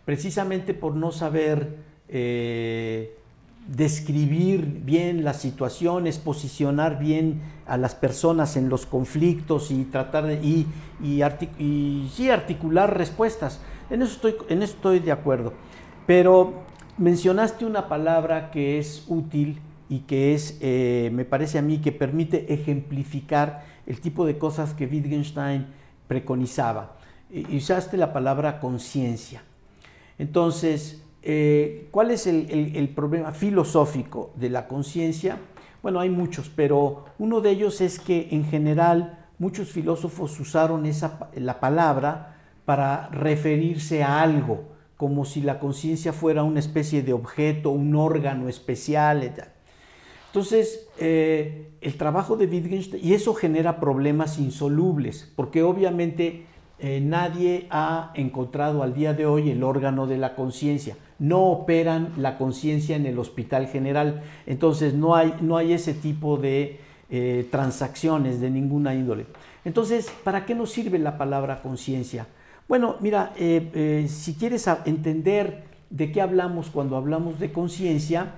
Precisamente por no saber eh, describir bien las situaciones, posicionar bien a las personas en los conflictos y tratar de y, y, articular respuestas. En eso, estoy, en eso estoy de acuerdo. Pero mencionaste una palabra que es útil y que es, eh, me parece a mí, que permite ejemplificar el tipo de cosas que Wittgenstein preconizaba. Usaste la palabra conciencia. Entonces, eh, ¿cuál es el, problema filosófico de la conciencia? Bueno, hay muchos, pero uno de ellos es que en general muchos filósofos usaron esa, la palabra para referirse a algo, como si la conciencia fuera una especie de objeto, un órgano especial. et- entonces, eh, el trabajo de Wittgenstein, y eso genera problemas insolubles, porque obviamente eh, nadie ha encontrado al día de hoy el órgano de la conciencia. No operan la conciencia en el hospital general, entonces no hay, no hay ese tipo de eh, transacciones de ninguna índole. Entonces, ¿para qué nos sirve la palabra conciencia? Bueno, mira, eh, si quieres entender de qué hablamos cuando hablamos de conciencia,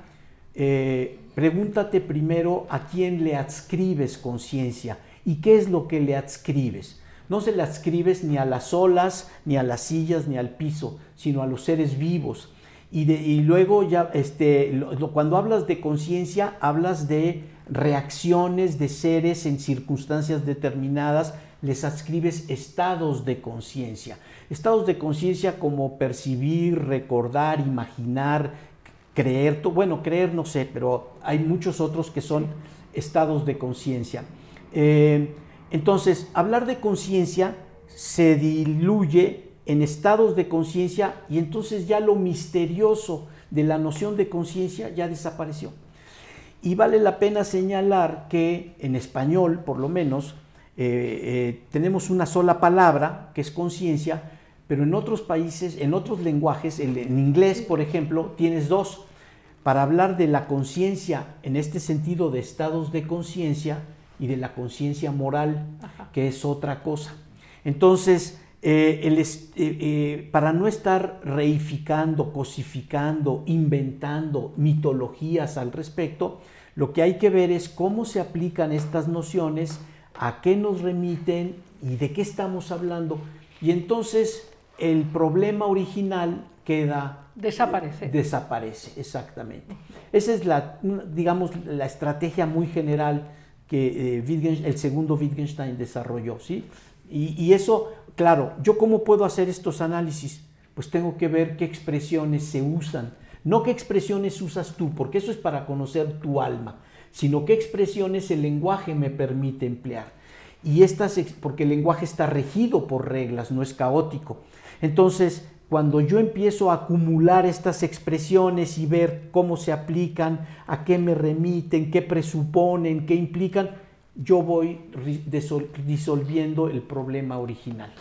pregúntate primero a quién le adscribes conciencia y qué es lo que le adscribes. No se le adscribes ni a las olas, ni a las sillas, ni al piso, sino a los seres vivos. Y, luego ya, este, cuando hablas de conciencia, hablas de reacciones de seres en circunstancias determinadas, les adscribes estados de conciencia. Estados de conciencia como percibir, recordar, imaginar, creer, bueno, creer no sé, pero hay muchos otros que son estados de conciencia. Eh, entonces, hablar de conciencia se diluye en estados de conciencia y entonces ya lo misterioso de la noción de conciencia ya desapareció. Y vale la pena señalar que en español, por lo menos, eh, eh, tenemos una sola palabra, que es conciencia, pero en otros países, en otros lenguajes, en, inglés, por ejemplo, tienes dos. Para hablar de la conciencia en este sentido de estados de conciencia y de la conciencia moral, que es otra cosa. Entonces, eh, para no estar reificando, cosificando, inventando mitologías al respecto, lo que hay que ver es cómo se aplican estas nociones, a qué nos remiten y de qué estamos hablando. Y entonces el problema original queda... Desaparece. Desaparece, exactamente. Esa es la, digamos, la estrategia muy general que eh, el segundo Wittgenstein desarrolló, ¿sí? Y, y eso, claro, ¿yo cómo puedo hacer estos análisis? Pues tengo que ver qué expresiones se usan no qué expresiones usas tú, porque eso es para conocer tu alma, sino qué expresiones el lenguaje me permite emplear. Y estas, porque el lenguaje está regido por reglas, no es caótico. Entonces, cuando yo empiezo a acumular estas expresiones y ver cómo se aplican, a qué me remiten, qué presuponen, qué implican, yo voy disolviendo el problema original.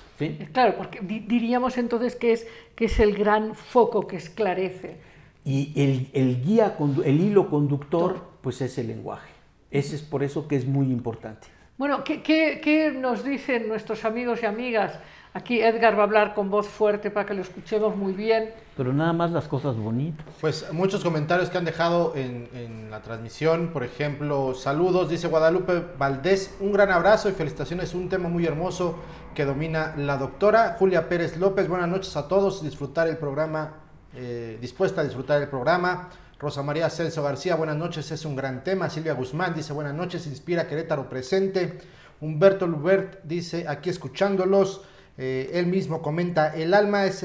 Claro, porque diríamos entonces que es, que es el gran foco que esclarece. Y el, guía, el hilo conductor, pues es el lenguaje. Ese es por eso que es muy importante. Bueno, ¿qué, nos dicen nuestros amigos y amigas? Aquí Edgar va a hablar con voz fuerte para que lo escuchemos muy bien. Pero nada más las cosas bonitas. Pues muchos comentarios que han dejado en, en, la transmisión. Por ejemplo, saludos, dice Guadalupe Valdés. Un gran abrazo y felicitaciones. Un tema muy hermoso que domina la doctora. Julia Pérez López, buenas noches a todos. Disfrutar el programa eh, dispuesta a disfrutar el programa. Rosa María Celso García, buenas noches, es un gran tema. Silvia Guzmán dice, buenas noches, inspira Querétaro presente. Humberto Lubert dice, aquí escuchándolos, eh, él mismo comenta, el alma es,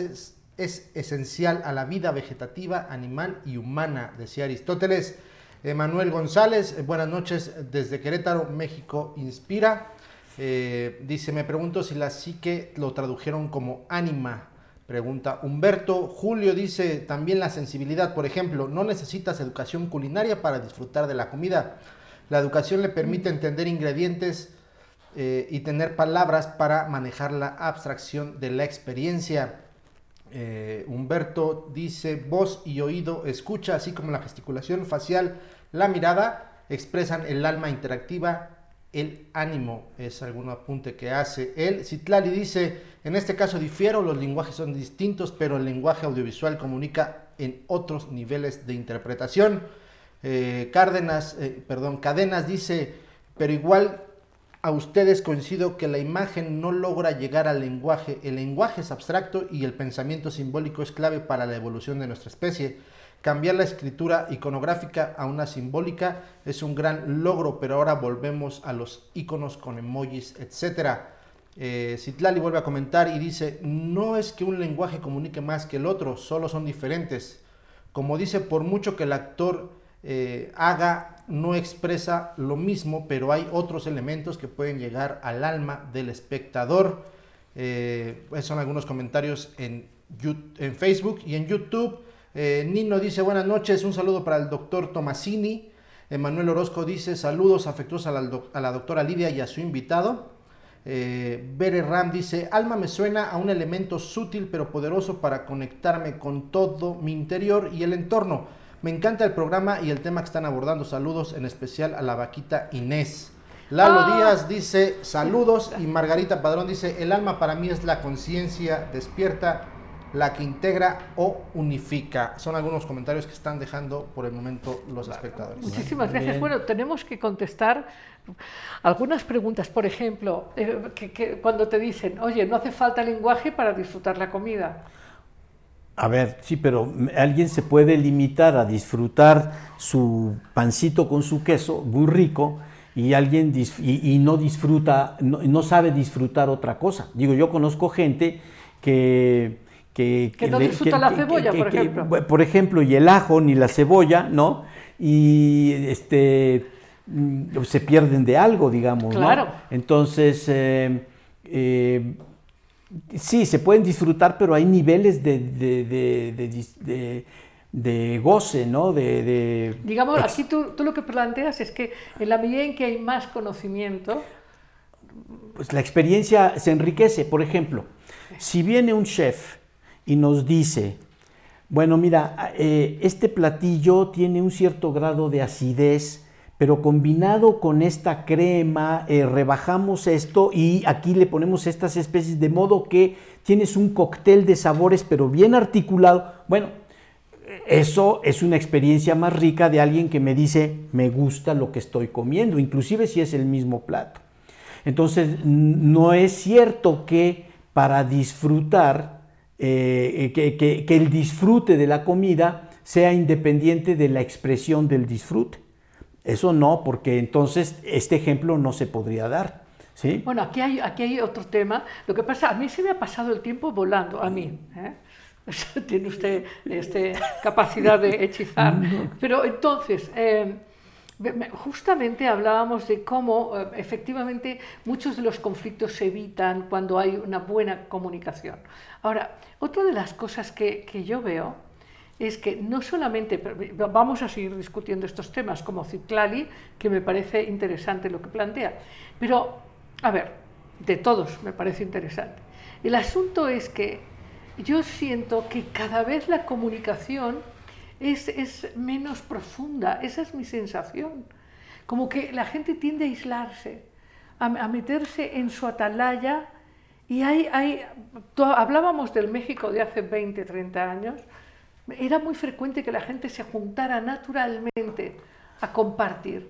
es, esencial a la vida vegetativa, animal y humana, decía Aristóteles. Manuel González, eh, buenas noches desde Querétaro, México Inspira. dice, me pregunto si la psique lo tradujeron como ánima, Pregunta Humberto. Julio dice también la sensibilidad. Por ejemplo, no necesitas educación culinaria para disfrutar de la comida. La educación le permite entender ingredientes eh, y tener palabras para manejar la abstracción de la experiencia. Eh, Humberto dice, voz y oído, escucha, así como la gesticulación facial, la mirada, expresan el alma interactiva el ánimo, es algún apunte que hace él. Citlali dice, en este caso difiero, los lenguajes son distintos, pero el lenguaje audiovisual comunica en otros niveles de interpretación. Eh, Cárdenas, eh, perdón, Cadenas dice, pero igual a ustedes coincido que la imagen no logra llegar al lenguaje. El lenguaje es abstracto y el pensamiento simbólico es clave para la evolución de nuestra especie. Cambiar la escritura iconográfica a una simbólica es un gran logro, pero ahora volvemos a los iconos con emojis, etc. Eh, Citlali vuelve a comentar y dice, no es que un lenguaje comunique más que el otro, solo son diferentes. Como dice, por mucho que el actor eh, haga, no expresa lo mismo, pero hay otros elementos que pueden llegar al alma del espectador. Eh, son algunos comentarios en, en Facebook y en YouTube. Eh, Nino dice buenas noches, un saludo para el doctor Tomasini. Emanuel Orozco dice saludos afectuosos a la, doctora Lidia y a su invitado. Eh, Bere Ram dice, alma me suena a un elemento sutil pero poderoso para conectarme con todo mi interior y el entorno. Me encanta el programa y el tema que están abordando. Saludos en especial a la vaquita Inés. Lalo ah. Díaz dice saludos y Margarita Padrón dice, el alma para mí es la conciencia despierta la que integra o unifica. Son algunos comentarios que están dejando por el momento los espectadores. Muchísimas gracias. Bien. Bueno, tenemos que contestar algunas preguntas. Por ejemplo, eh, que- que cuando te dicen, oye, no hace falta lenguaje para disfrutar la comida. A ver, sí, pero m- alguien se puede limitar a disfrutar su pancito con su queso, muy rico, y alguien y no disfruta, no, no sabe disfrutar otra cosa. Digo, yo conozco gente que... Que, Que no disfruta la cebolla, por ejemplo. por ejemplo, y el ajo, ni la cebolla, ¿no? Y este mm, se pierden de algo, digamos, Claro. ¿no? Entonces, eh, eh, Sí, se pueden disfrutar, pero hay niveles de, de, de- goce, ¿no? De, Digamos, aquí tú, tú lo que planteas es que en la medida en que hay más conocimiento, pues la experiencia se enriquece. Por ejemplo, si viene un chef y nos dice, bueno, mira, eh, este platillo tiene un cierto grado de acidez, pero combinado con esta crema, eh, rebajamos esto y aquí le ponemos estas especies, de modo que tienes un cóctel de sabores, pero bien articulado. Bueno, eso es una experiencia más rica de alguien que me dice, me gusta lo que estoy comiendo, inclusive si es el mismo plato. Entonces, no es cierto que para disfrutar, eh, que, que- que el disfrute de la comida sea independiente de la expresión del disfrute. Eso no, porque entonces este ejemplo no se podría dar. ¿sí? Bueno, aquí hay, aquí hay otro tema. Lo que pasa, a mí se me ha pasado el tiempo volando, a mí. ¿eh? Tiene usted este, capacidad de hechizar. Pero entonces, eh, me- me- justamente hablábamos de cómo eh, efectivamente muchos de los conflictos se evitan cuando hay una buena comunicación. Ahora, otra de las cosas que, yo veo es que no solamente, vamos a seguir discutiendo estos temas como Citlali, que me parece interesante lo que plantea, pero, a ver, de todos me parece interesante. El asunto es que yo siento que cada vez la comunicación es, menos profunda, esa es mi sensación. Como que la gente tiende a aislarse, a meterse en su atalaya y hay, hay, hablábamos del México de hace 20, 30 años, era muy frecuente que la gente se juntara naturalmente a compartir.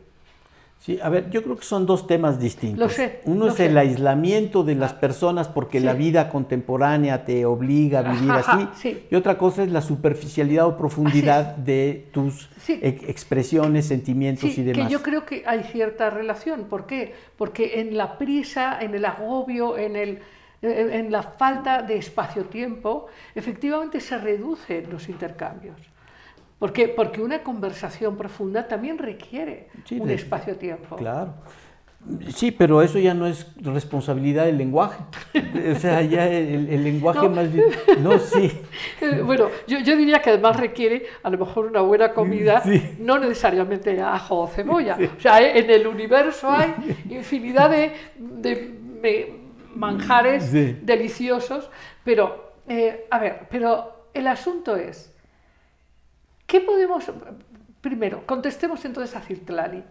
Sí, a ver, yo creo que son dos temas distintos. Lo sé, Uno lo es el sé. aislamiento de las personas porque Sí. la vida contemporánea te obliga a vivir Ajá, así. sí. Y otra cosa es la superficialidad o profundidad de tus Sí. ex- expresiones, sentimientos y demás. que yo creo que hay cierta relación. ¿Por qué? Porque en la prisa, en el agobio, en, el, en la falta de espacio-tiempo, efectivamente se reducen los intercambios. ¿Por qué? Porque una conversación profunda también requiere Sí, un espacio-tiempo. Claro. Sí, pero eso ya no es responsabilidad del lenguaje. O sea, ya el, el lenguaje No. más bien... No, sí. Bueno, yo, yo diría que además requiere a lo mejor una buena comida, Sí. no necesariamente ajo o cebolla. O sea, en el universo hay infinidad de, manjares Sí. deliciosos, pero, eh, a ver, pero el asunto es, ¿qué podemos, primero, contestemos entonces a Cirtlali.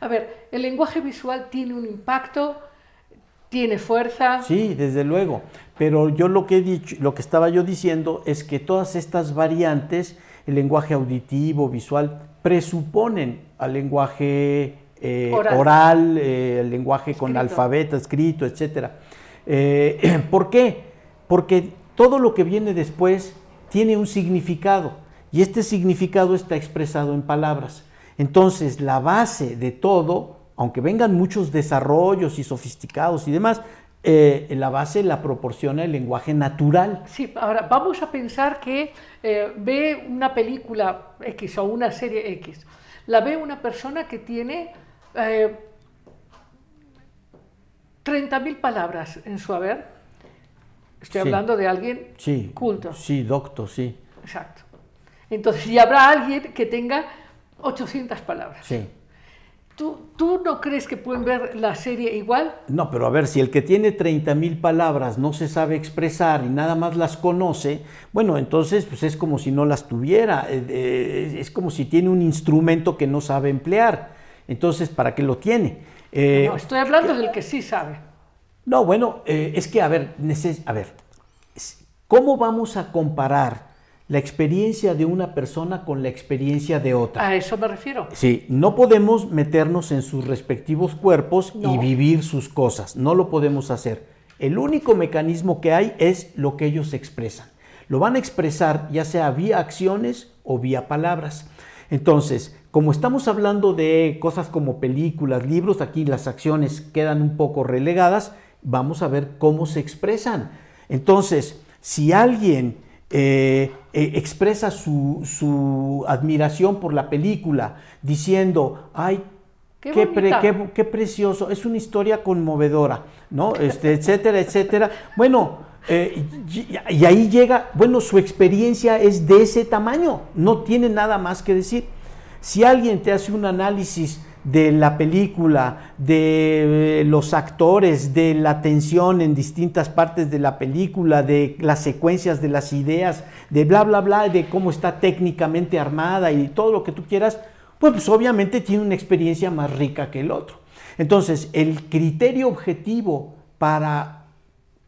A ver, el lenguaje visual tiene un impacto, tiene fuerza. Sí, desde luego. Pero yo lo que he dicho, lo que estaba yo diciendo es que todas estas variantes, el lenguaje auditivo, visual, presuponen al lenguaje eh, Oral. oral, eh, el lenguaje con alfabeto, escrito, etcétera. Eh, ¿Por qué? Porque todo lo que viene después tiene un significado y este significado está expresado en palabras. Entonces, la base de todo, aunque vengan muchos desarrollos y sofisticados y demás, eh, la base la proporciona el lenguaje natural. Sí, ahora vamos a pensar que eh, ve una película X o una serie X. La ve una persona que tiene eh, 30.000 palabras en su haber. Estoy Sí. hablando de alguien Sí. culto. Sí, docto, sí. Exacto. Entonces, y habrá alguien que tenga 800 palabras. Sí. ¿Tú, ¿Tú no crees que pueden ver la serie igual? No, pero a ver, si el que tiene 30 mil palabras no se sabe expresar y nada más las conoce, bueno, entonces pues es como si no las tuviera, eh, eh, es como si tiene un instrumento que no sabe emplear. Entonces, ¿para qué lo tiene? Eh, no, estoy hablando del que sí sabe. no, bueno, eh, es que, a ver, a ver, ¿Cómo vamos a comparar la experiencia de una persona con la experiencia de otra? A eso me refiero. Sí, no podemos meternos en sus respectivos cuerpos y vivir sus cosas, no lo podemos hacer. El único mecanismo que hay es lo que ellos expresan. Lo van a expresar ya sea vía acciones o vía palabras. Entonces, como estamos hablando de cosas como películas, libros, aquí las acciones quedan un poco relegadas, vamos a ver cómo se expresan. Entonces, si alguien eh, eh, expresa su, su admiración por la película diciendo, ay, Qué qué, pre- bonita". qué- qué precioso, es una historia conmovedora, ¿no? Este, etcétera, etcétera. Bueno, eh, y, y ahí llega, bueno, su experiencia es de ese tamaño, no tiene nada más que decir. Si alguien te hace un análisis de la película, de eh, los actores, de la tensión en distintas partes de la película, de las secuencias de las ideas, de bla, bla, bla, de cómo está técnicamente armada y todo lo que tú quieras, pues, pues, obviamente tiene una experiencia más rica que el otro. Entonces, el criterio objetivo para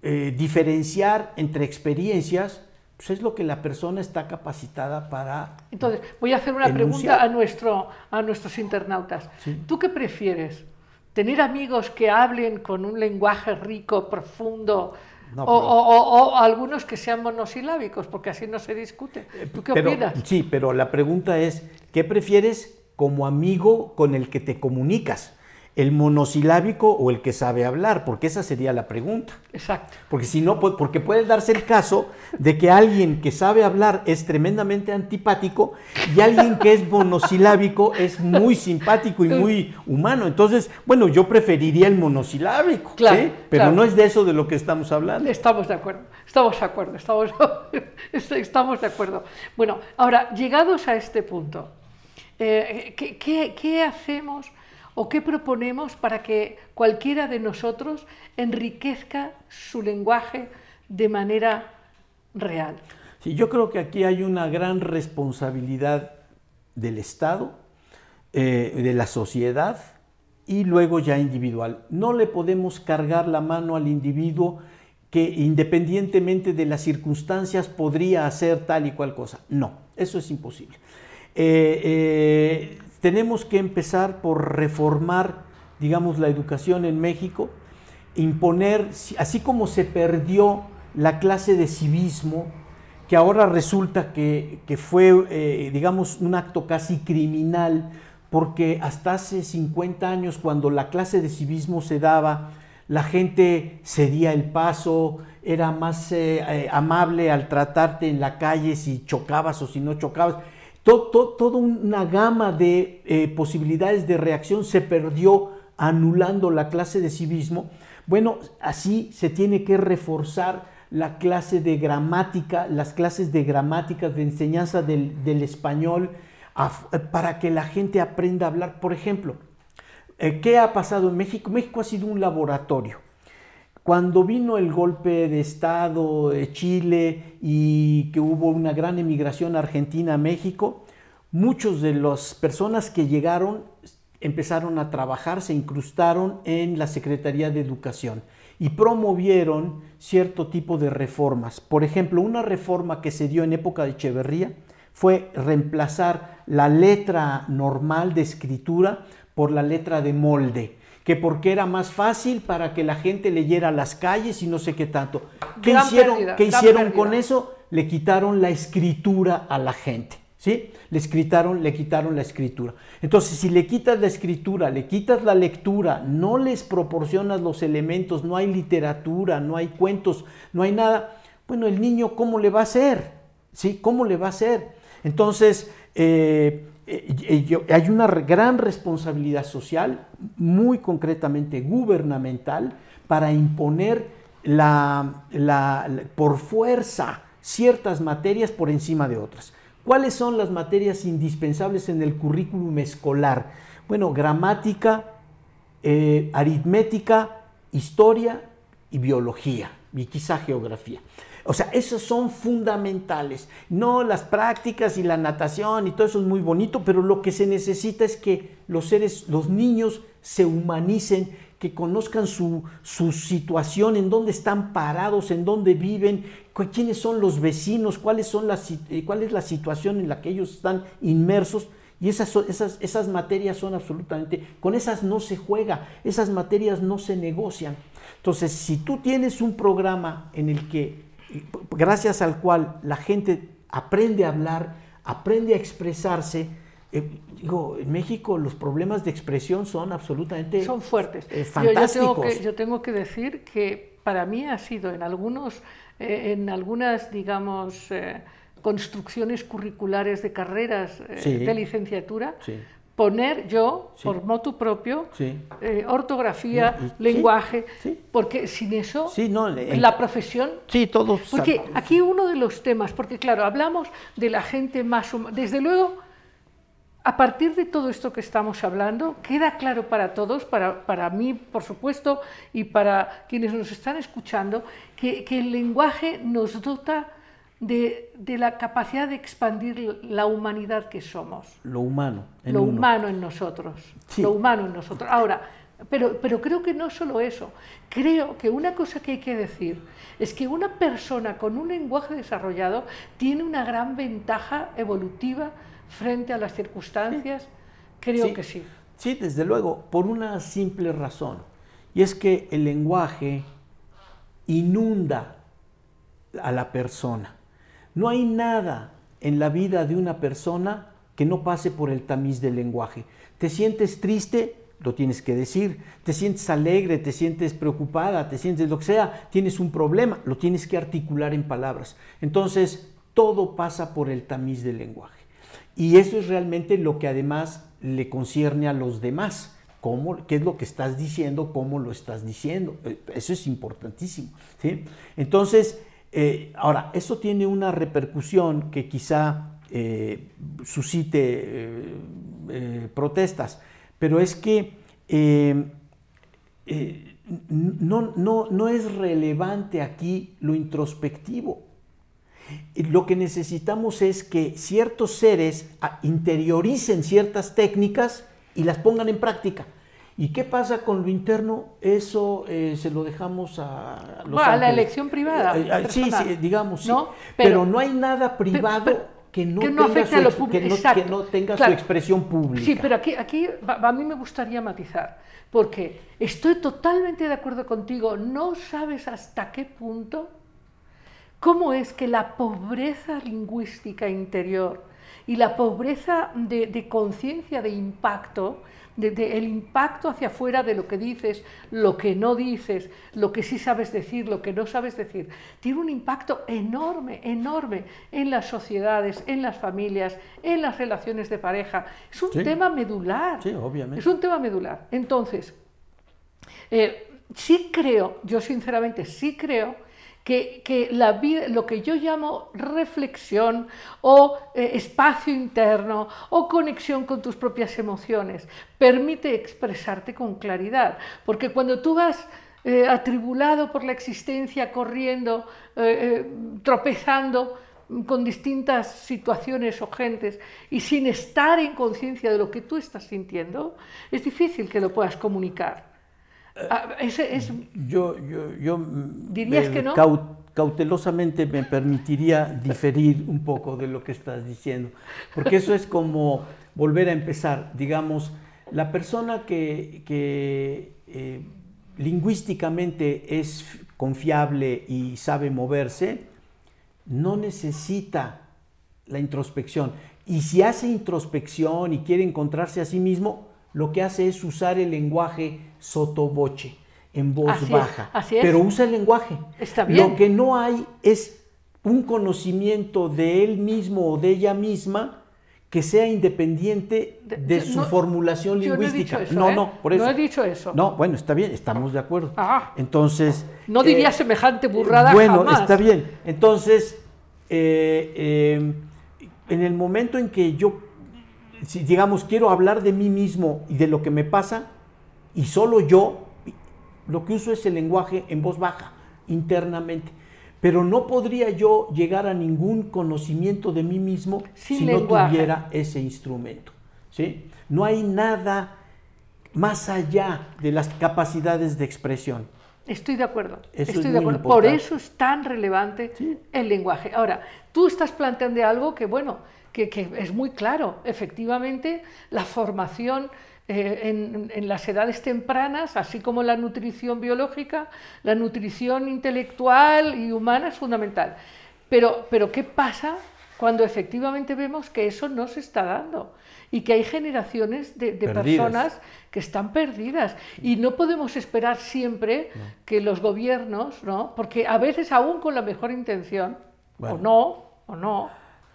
eh, diferenciar entre experiencias, pues es lo que la persona está capacitada para... Entonces, voy a hacer una Enunciar. pregunta a, nuestro, a nuestros internautas. ¿Tú qué prefieres? ¿Tener amigos que hablen con un lenguaje rico, profundo? No, o, pero- o- o- o algunos que sean monosilábicos, porque así no se discute. ¿Tú qué Pero- opinas? Sí, pero la pregunta es, ¿qué prefieres como amigo con el que te comunicas? ¿El monosilábico o el que sabe hablar? Porque esa sería la pregunta. Exacto. Porque si no, pu- porque puede darse el caso de que alguien que sabe hablar es tremendamente antipático y alguien que es monosilábico es muy simpático y muy humano. Entonces, bueno, yo preferiría el monosilábico, Claro, ¿sí? pero claro. no es de eso de lo que estamos hablando. Estamos de acuerdo, estamos de acuerdo, estamos, estamos de acuerdo. Bueno, ahora, llegados a este punto, eh, ¿qué, qué- qué hacemos o qué proponemos para que cualquiera de nosotros enriquezca su lenguaje de manera real? Sí, yo creo que aquí hay una gran responsabilidad del Estado, eh, de la sociedad y luego ya individual. No le podemos cargar la mano al individuo que independientemente de las circunstancias podría hacer tal y cual cosa. No, eso es imposible. Eh, eh, tenemos que empezar por reformar, digamos, la educación en México, imponer, así como se perdió la clase de civismo, que ahora resulta que, que fue, eh, digamos, un acto casi criminal, porque hasta hace 50 años, cuando la clase de civismo se daba, la gente cedía el paso, era más eh, eh, amable al tratarte en la calle si chocabas o si no chocabas. To- to- Toda una gama de eh, posibilidades de reacción se perdió anulando la clase de civismo. Bueno, así se tiene que reforzar la clase de gramática, las clases de gramática, de enseñanza del, español, a- para que la gente aprenda a hablar. Por ejemplo, eh, ¿qué ha pasado en México? México ha sido un laboratorio. Cuando vino el golpe de Estado de Chile y que hubo una gran emigración argentina a México, muchos de las personas que llegaron empezaron a trabajar, se incrustaron en la Secretaría de Educación y promovieron cierto tipo de reformas. Por ejemplo, una reforma que se dio en época de Echeverría fue reemplazar la letra normal de escritura por la letra de molde, que porque era más fácil para que la gente leyera las calles y no sé qué tanto. ¿Qué Gran hicieron, pérdida, ¿qué hicieron con eso? Le quitaron la escritura a la gente. ¿Sí? Le quitaron, le quitaron la escritura. Entonces, si le quitas la escritura, le quitas la lectura, no les proporcionas los elementos, no hay literatura, no hay cuentos, no hay nada, bueno, el niño, ¿cómo le va a hacer? ¿Sí? ¿Cómo le va a hacer? Entonces, eh, hay una gran responsabilidad social, muy concretamente gubernamental, para imponer la- por fuerza ciertas materias por encima de otras. ¿Cuáles son las materias indispensables en el currículum escolar? Bueno, gramática, eh, aritmética, historia y biología, y quizá geografía. O sea, esos son fundamentales. No las prácticas y la natación y todo eso es muy bonito, pero lo que se necesita es que los seres, los niños se humanicen, que conozcan su, su situación, en dónde están parados, en dónde viven, quiénes son los vecinos, cuáles son las, eh, cuál es la situación en la que ellos están inmersos. Y esas, esas, esas materias son absolutamente, con esas no se juega, esas materias no se negocian. Entonces, si tú tienes un programa en el que, gracias al cual la gente aprende a hablar, aprende a expresarse, eh, digo, en México los problemas de expresión son absolutamente son fuertes. eh, Yo- yo, tengo que, yo tengo que decir que para mí ha sido en algunos, eh, en algunas, digamos, eh, construcciones curriculares de carreras Sí. de licenciatura, Sí. Poner yo, Sí. por motu propio, Sí. eh, ortografía, sí, lenguaje, porque sin eso no, la profesión Sí, todos. porque aquí uno de los temas, porque claro, hablamos de la gente más huma- Desde luego, a partir de todo esto que estamos hablando, queda claro para todos, para, para mí, por supuesto, y para quienes nos están escuchando, que, que el lenguaje nos dota de, de la capacidad de expandir la humanidad que somos Lo humano. en lo uno. humano en nosotros, Sí. lo humano en nosotros. Ahora, pero, pero creo que no solo eso, creo que una cosa que hay que decir es que una persona con un lenguaje desarrollado tiene una gran ventaja evolutiva frente a las circunstancias, creo Sí. que sí. Sí, desde luego, por una simple razón. Y es que el lenguaje inunda a la persona. No hay nada en la vida de una persona que no pase por el tamiz del lenguaje. Te sientes triste, lo tienes que decir. Te sientes alegre, te sientes preocupada, te sientes lo que sea, tienes un problema, lo tienes que articular en palabras. Entonces, todo pasa por el tamiz del lenguaje. Y eso es realmente lo que además le concierne a los demás. ¿Cómo, ¿Qué es lo que estás diciendo? ¿Cómo lo estás diciendo? Eh, Eso es importantísimo. Entonces, eh, ahora, eso tiene una repercusión que quizá eh, suscite eh, eh, protestas, pero es que no, no, no es relevante aquí lo introspectivo. Lo que necesitamos es que ciertos seres ah, interioricen ciertas técnicas y las pongan en práctica. ¿Y qué pasa con lo interno? Eso eh, se lo dejamos a los Bueno, a la elección privada, Eh, eh, sí, sí, digamos, sí. Pero, Pero- no hay nada privado pero- que no, que no tenga, su, lo que no- que no tenga Claro. su expresión pública. Sí, pero aquí, aquí a mí me gustaría matizar, porque estoy totalmente de acuerdo contigo, no sabes hasta qué punto, cómo es que la pobreza lingüística interior y la pobreza de, de conciencia de impacto, de, de el impacto hacia afuera de lo que dices, lo que no dices, lo que sí sabes decir, lo que no sabes decir, tiene un impacto enorme, enorme en las sociedades, en las familias, en las relaciones de pareja. Es un Sí. tema medular. Sí, obviamente. Es un tema medular. Entonces, eh, sí creo, yo sinceramente sí creo que, que la vida, lo que yo llamo reflexión o eh, espacio interno o conexión con tus propias emociones permite expresarte con claridad. Porque cuando tú vas eh, atribulado por la existencia, corriendo, eh, tropezando, con distintas situaciones o gentes y sin estar en conciencia de lo que tú estás sintiendo, es difícil que lo puedas comunicar. Ah, ese es, Yo, yo, yo ¿Dirías eh, que no? cau- cautelosamente me permitiría diferir un poco de lo que estás diciendo, porque eso es como volver a empezar. Digamos, la persona que, que, eh, lingüísticamente es confiable y sabe moverse, no necesita la introspección. Y si hace introspección y quiere encontrarse a sí mismo, lo que hace es usar el lenguaje sotoboche, en voz Así es, baja. así es. Pero usa el lenguaje. Está bien. Lo que no hay es un conocimiento de él mismo o de ella misma que sea independiente de, De- su no, formulación no he lingüística. dicho eso, no, ¿eh? no, por No eso. he dicho eso. No, bueno, está bien, estamos de acuerdo. Ah. Entonces. no eh, diría semejante burrada bueno, jamás. está bien. Entonces, eh, eh, en el momento en que yo, si, digamos, quiero hablar de mí mismo y de lo que me pasa, y solo yo, lo que uso es el lenguaje en voz baja, internamente. Pero no podría yo llegar a ningún conocimiento de mí mismo Sin si lenguaje. no tuviera ese instrumento. ¿sí? No hay nada más allá de las capacidades de expresión. Estoy de acuerdo. Eso estoy es de acuerdo. Por eso es tan relevante Sí. el lenguaje. Ahora, tú estás planteando algo que, bueno, que, que es muy claro. Efectivamente, la formación eh, en, en las edades tempranas, así como la nutrición biológica, la nutrición intelectual y humana es fundamental. Pero, pero ¿qué pasa cuando efectivamente vemos que eso no se está dando? Y que hay generaciones de, personas que están perdidas. Y no podemos esperar siempre que los gobiernos, ¿no? Porque a veces aún con la mejor intención, o no, o no,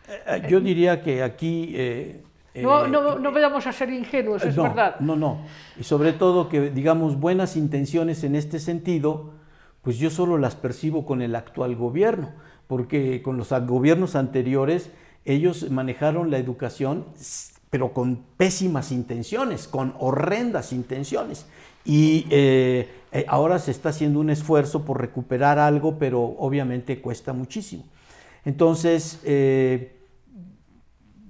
Eh, Yo diría que aquí... eh, no, eh, no, no vayamos a ser ingenuos, es no, verdad. No, no. Y sobre todo que, digamos, buenas intenciones en este sentido, pues yo solo las percibo con el actual gobierno, porque con los gobiernos anteriores ellos manejaron la educación, pero con pésimas intenciones, con horrendas intenciones. Y eh, ahora se está haciendo un esfuerzo por recuperar algo, pero obviamente cuesta muchísimo. Entonces, eh,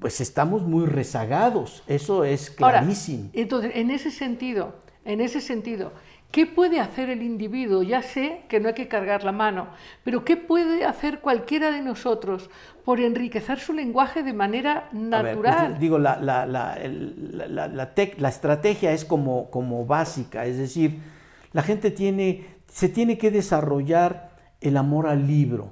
pues estamos muy rezagados, eso es Ahora, clarísimo. entonces, en ese sentido, en ese sentido, ¿qué puede hacer el individuo? Ya sé que no hay que cargar la mano, pero ¿qué puede hacer cualquiera de nosotros por enriquecer su lenguaje de manera ver, natural? pues, digo, la, la- la- el- la- la- la tec- la estrategia es como, como básica, es decir, la gente tiene, se tiene que desarrollar el amor al libro,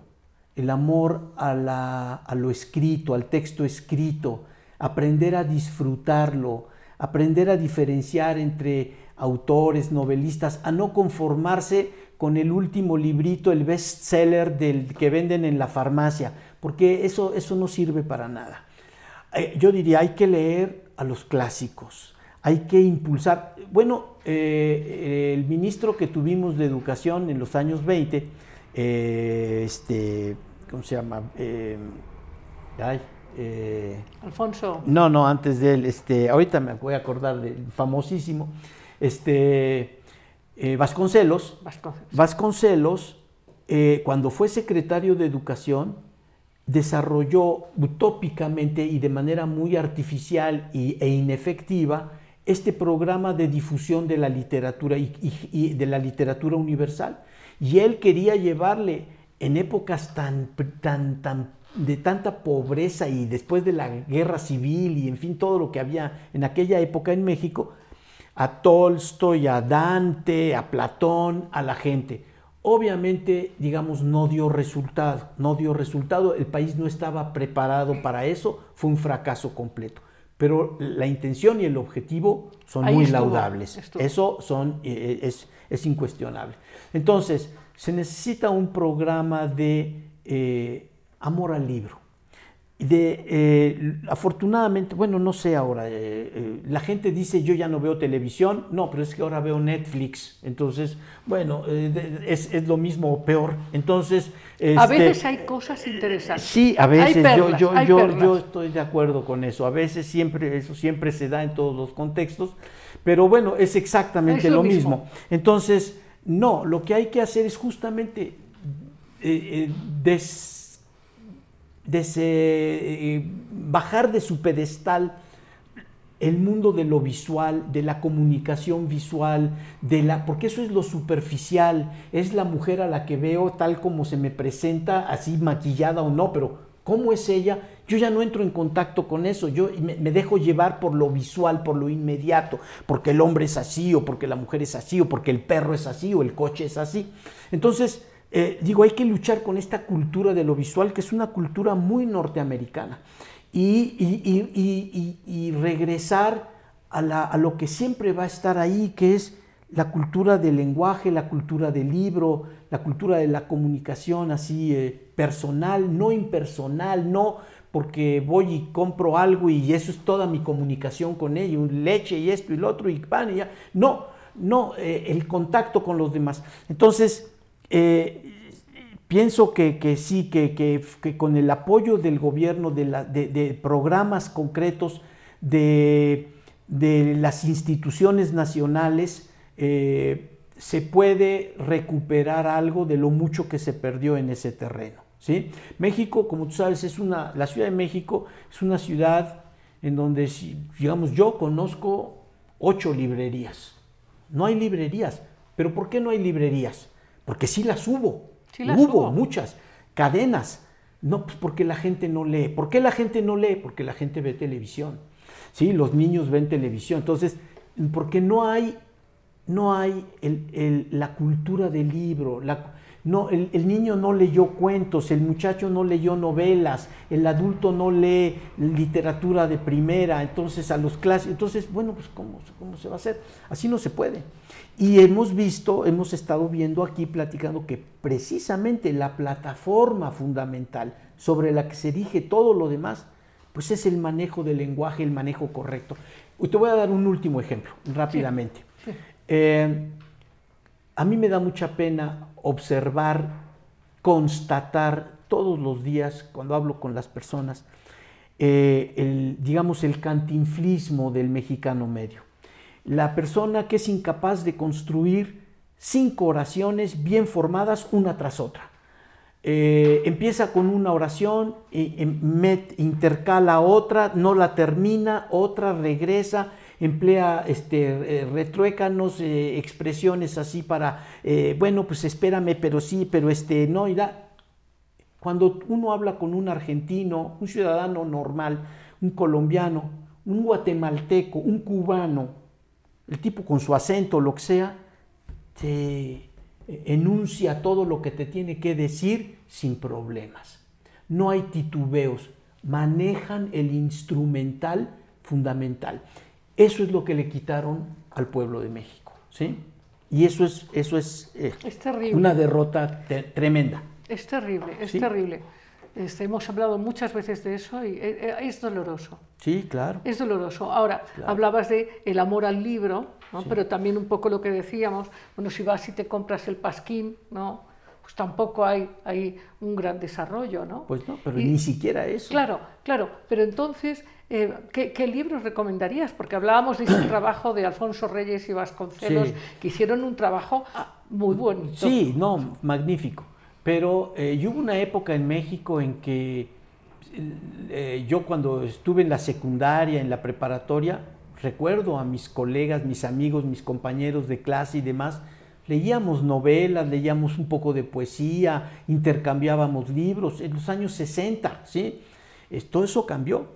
el amor a, la- a lo escrito, al texto escrito, aprender a disfrutarlo, aprender a diferenciar entre autores, novelistas, a no conformarse con el último librito, el bestseller del que venden en la farmacia, porque eso, eso no sirve para nada. Eh, Yo diría, hay que leer a los clásicos, hay que impulsar. Bueno, eh, el ministro que tuvimos de Educación en los años 20, eh, este, ¿cómo se llama? Eh, ay, eh, Alfonso, no, no, antes de él, este, ahorita me voy a acordar del famosísimo, este, Vasconcelos, Vasconcelos. Vasconcelos, cuando fue secretario de Educación, desarrolló utópicamente y de manera muy artificial y- e inefectiva este programa de difusión de la literatura y, y- y de la literatura universal. Y él quería llevarle en épocas tan, tan, tan de tanta pobreza y después de la guerra civil y en fin todo lo que había en aquella época en México, a Tolstoy, a Dante, a Platón, a la gente. Obviamente, digamos, no dio resultado, no dio resultado, el país no estaba preparado para eso, fue un fracaso completo. Pero la intención y el objetivo son Ahí muy estuvo, laudables. estuvo. Eso son, eh, es, es incuestionable. Entonces, se necesita un programa de eh, amor al libro. De, eh, afortunadamente, bueno, no sé ahora, eh, eh, la gente dice yo ya no veo televisión, no, pero es que ahora veo Netflix, entonces, bueno, es, es lo mismo o peor. Entonces, A este, veces hay cosas interesantes. Sí, a veces yo, perlas, yo, yo, estoy de acuerdo con eso. A veces siempre, eso siempre se da en todos los contextos, pero bueno, es exactamente Es lo lo mismo. mismo. Entonces, no, lo que hay que hacer es justamente des- des- eh, bajar de su pedestal el mundo de lo visual, de la comunicación visual, de la, porque eso es lo superficial, es la mujer a la que veo tal como se me presenta, así maquillada o no, pero ¿cómo es ella? Yo ya no entro en contacto con eso, yo me, me dejo llevar por lo visual, por lo inmediato, porque el hombre es así, o porque la mujer es así, o porque el perro es así, o el coche es así. Entonces, eh, digo, hay que luchar con esta cultura de lo visual, que es una cultura muy norteamericana y, y- y- y- regresar a, la- a lo que siempre va a estar ahí, que es la cultura del lenguaje, la cultura del libro, la cultura de la comunicación así eh, personal, no impersonal, no porque voy y compro algo y eso es toda mi comunicación con ello, leche y esto y lo otro y pan y ya. No, no, eh, el contacto con los demás. Entonces, eh, pienso que, que sí, que, que- con el apoyo del gobierno, de, la- de- programas concretos, de, de las instituciones nacionales, eh, se puede recuperar algo de lo mucho que se perdió en ese terreno. ¿sí? México, como tú sabes, es una, la Ciudad de México es una ciudad en donde, digamos, yo conozco ocho librerías. No hay librerías. ¿Pero por qué no hay librerías? Porque sí las hubo. Sí las hubo, hubo. muchas. Cadenas. No, pues porque la gente no lee. ¿Por qué la gente no lee? Porque la gente ve televisión. Sí, los niños ven televisión. Entonces, porque no hay, no hay el- el- la cultura del libro. la- no, el, el niño no leyó cuentos, el muchacho no leyó novelas, el adulto no lee literatura de primera, entonces a los clases, entonces, bueno, pues ¿cómo, ¿cómo se va a hacer? Así no se puede. Y hemos visto, hemos estado viendo aquí, platicando que precisamente la plataforma fundamental sobre la que se dirige todo lo demás, pues es el manejo del lenguaje, el manejo correcto. Y Te voy a dar un último ejemplo, rápidamente. Eh, a mí me da mucha pena observar, constatar todos los días cuando hablo con las personas, eh, el, digamos, el cantinflismo del mexicano medio. La persona que es incapaz de construir cinco oraciones bien formadas una tras otra. Eh, empieza con una oración, y, em, intercala otra, no la termina, otra regresa, emplea este, eh, retruécanos, eh, expresiones así para, bueno, pues espérame, pero sí, pero este, no, y da. Cuando uno habla con un argentino, un ciudadano normal, un colombiano, un guatemalteco, un cubano, el tipo con su acento, lo que sea, te enuncia todo lo que te tiene que decir sin problemas. No hay titubeos, manejan el instrumental fundamental. Eso es lo que le quitaron al pueblo de México, ¿sí? Y eso es, eso es eh, Es terrible. una derrota te- tremenda. Es terrible, es Sí. terrible. Este, hemos hablado muchas veces de eso y eh, eh, es doloroso. Sí, claro. Es doloroso. Ahora, hablabas de el amor al libro, ¿no? pero también un poco lo que decíamos, bueno, si vas y te compras el pasquín, ¿no? pues tampoco hay, hay un gran desarrollo, ¿no? Pues no, pero Y- ni siquiera eso. Claro, claro, pero entonces, eh, ¿qué, qué libros recomendarías? Porque hablábamos de ese trabajo de Alfonso Reyes y Vasconcelos, Sí. que hicieron un trabajo muy bonito. Sí, no, magnífico. Pero eh, hubo una época en México en que eh, yo cuando estuve en la secundaria, en la preparatoria, recuerdo a mis colegas, mis amigos, mis compañeros de clase y demás, leíamos novelas, leíamos un poco de poesía, intercambiábamos libros en los años 60, ¿sí? Todo eso cambió.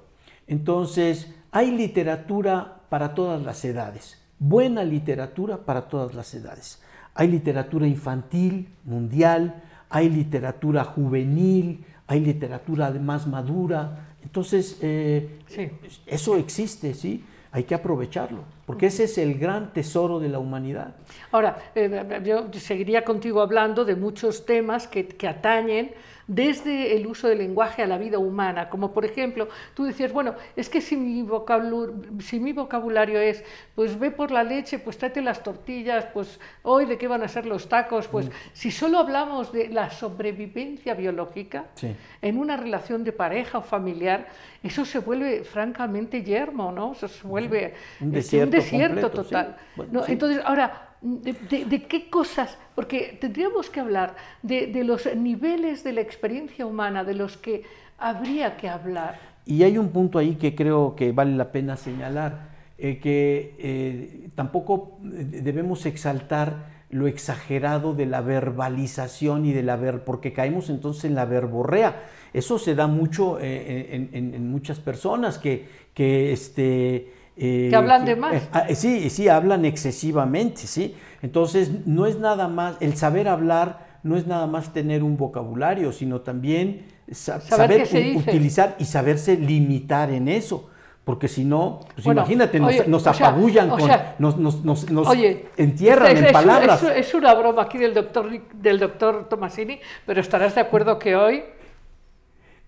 Entonces, hay literatura para todas las edades, buena literatura para todas las edades. Hay literatura infantil, mundial, hay literatura juvenil, hay literatura más madura. Entonces, eh, Sí. eso existe, ¿sí? Hay que aprovecharlo, porque ese es el gran tesoro de la humanidad. Ahora, eh, yo seguiría contigo hablando de muchos temas que, que atañen desde el uso del lenguaje a la vida humana, como por ejemplo, tú decías, bueno, es que si mi, vocabulario, si mi vocabulario es, pues ve por la leche, pues tráete las tortillas, pues hoy de qué van a ser los tacos, pues si solo hablamos de la sobrevivencia biológica Sí. en una relación de pareja o familiar, eso se vuelve francamente yermo, ¿no? Eso se vuelve Un este, desierto desierto completo, sí. total. Bueno, ¿no? sí. Entonces, ahora, de, qué cosas? Porque tendríamos que hablar de, de los niveles de la experiencia humana de los que habría que hablar. Y hay un punto ahí que creo que vale la pena señalar, eh, que eh, tampoco debemos exaltar lo exagerado de la verbalización y de la ver, porque caemos entonces en la verborrea. Eso se da mucho eh, en, en- en muchas personas que, que este eh, Que hablan de más. eh, ah, eh, sí, sí, hablan excesivamente, sí. Entonces, no es nada más, el saber hablar no es nada más tener un vocabulario, sino también sa- Saber utilizar y saberse limitar en eso. Porque si no, pues Bueno, imagínate, nos, oye, apabullan, con, sea, nos, nos, nos- nos Oye, entierran es, en es- palabras. Es, es una broma aquí del doctor, del doctor Tomasini, pero estarás de acuerdo que hoy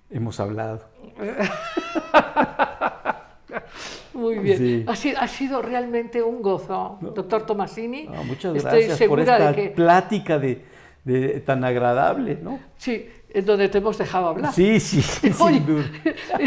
Hemos hablado. Muy bien. Sí. Ha, sido, ha sido realmente un gozo, doctor Tomasini. No, muchas Estoy gracias por segura esta de que plática de, de- tan agradable, ¿no? sí, en donde te hemos dejado hablar. Sí, sí, sin Oye. duda.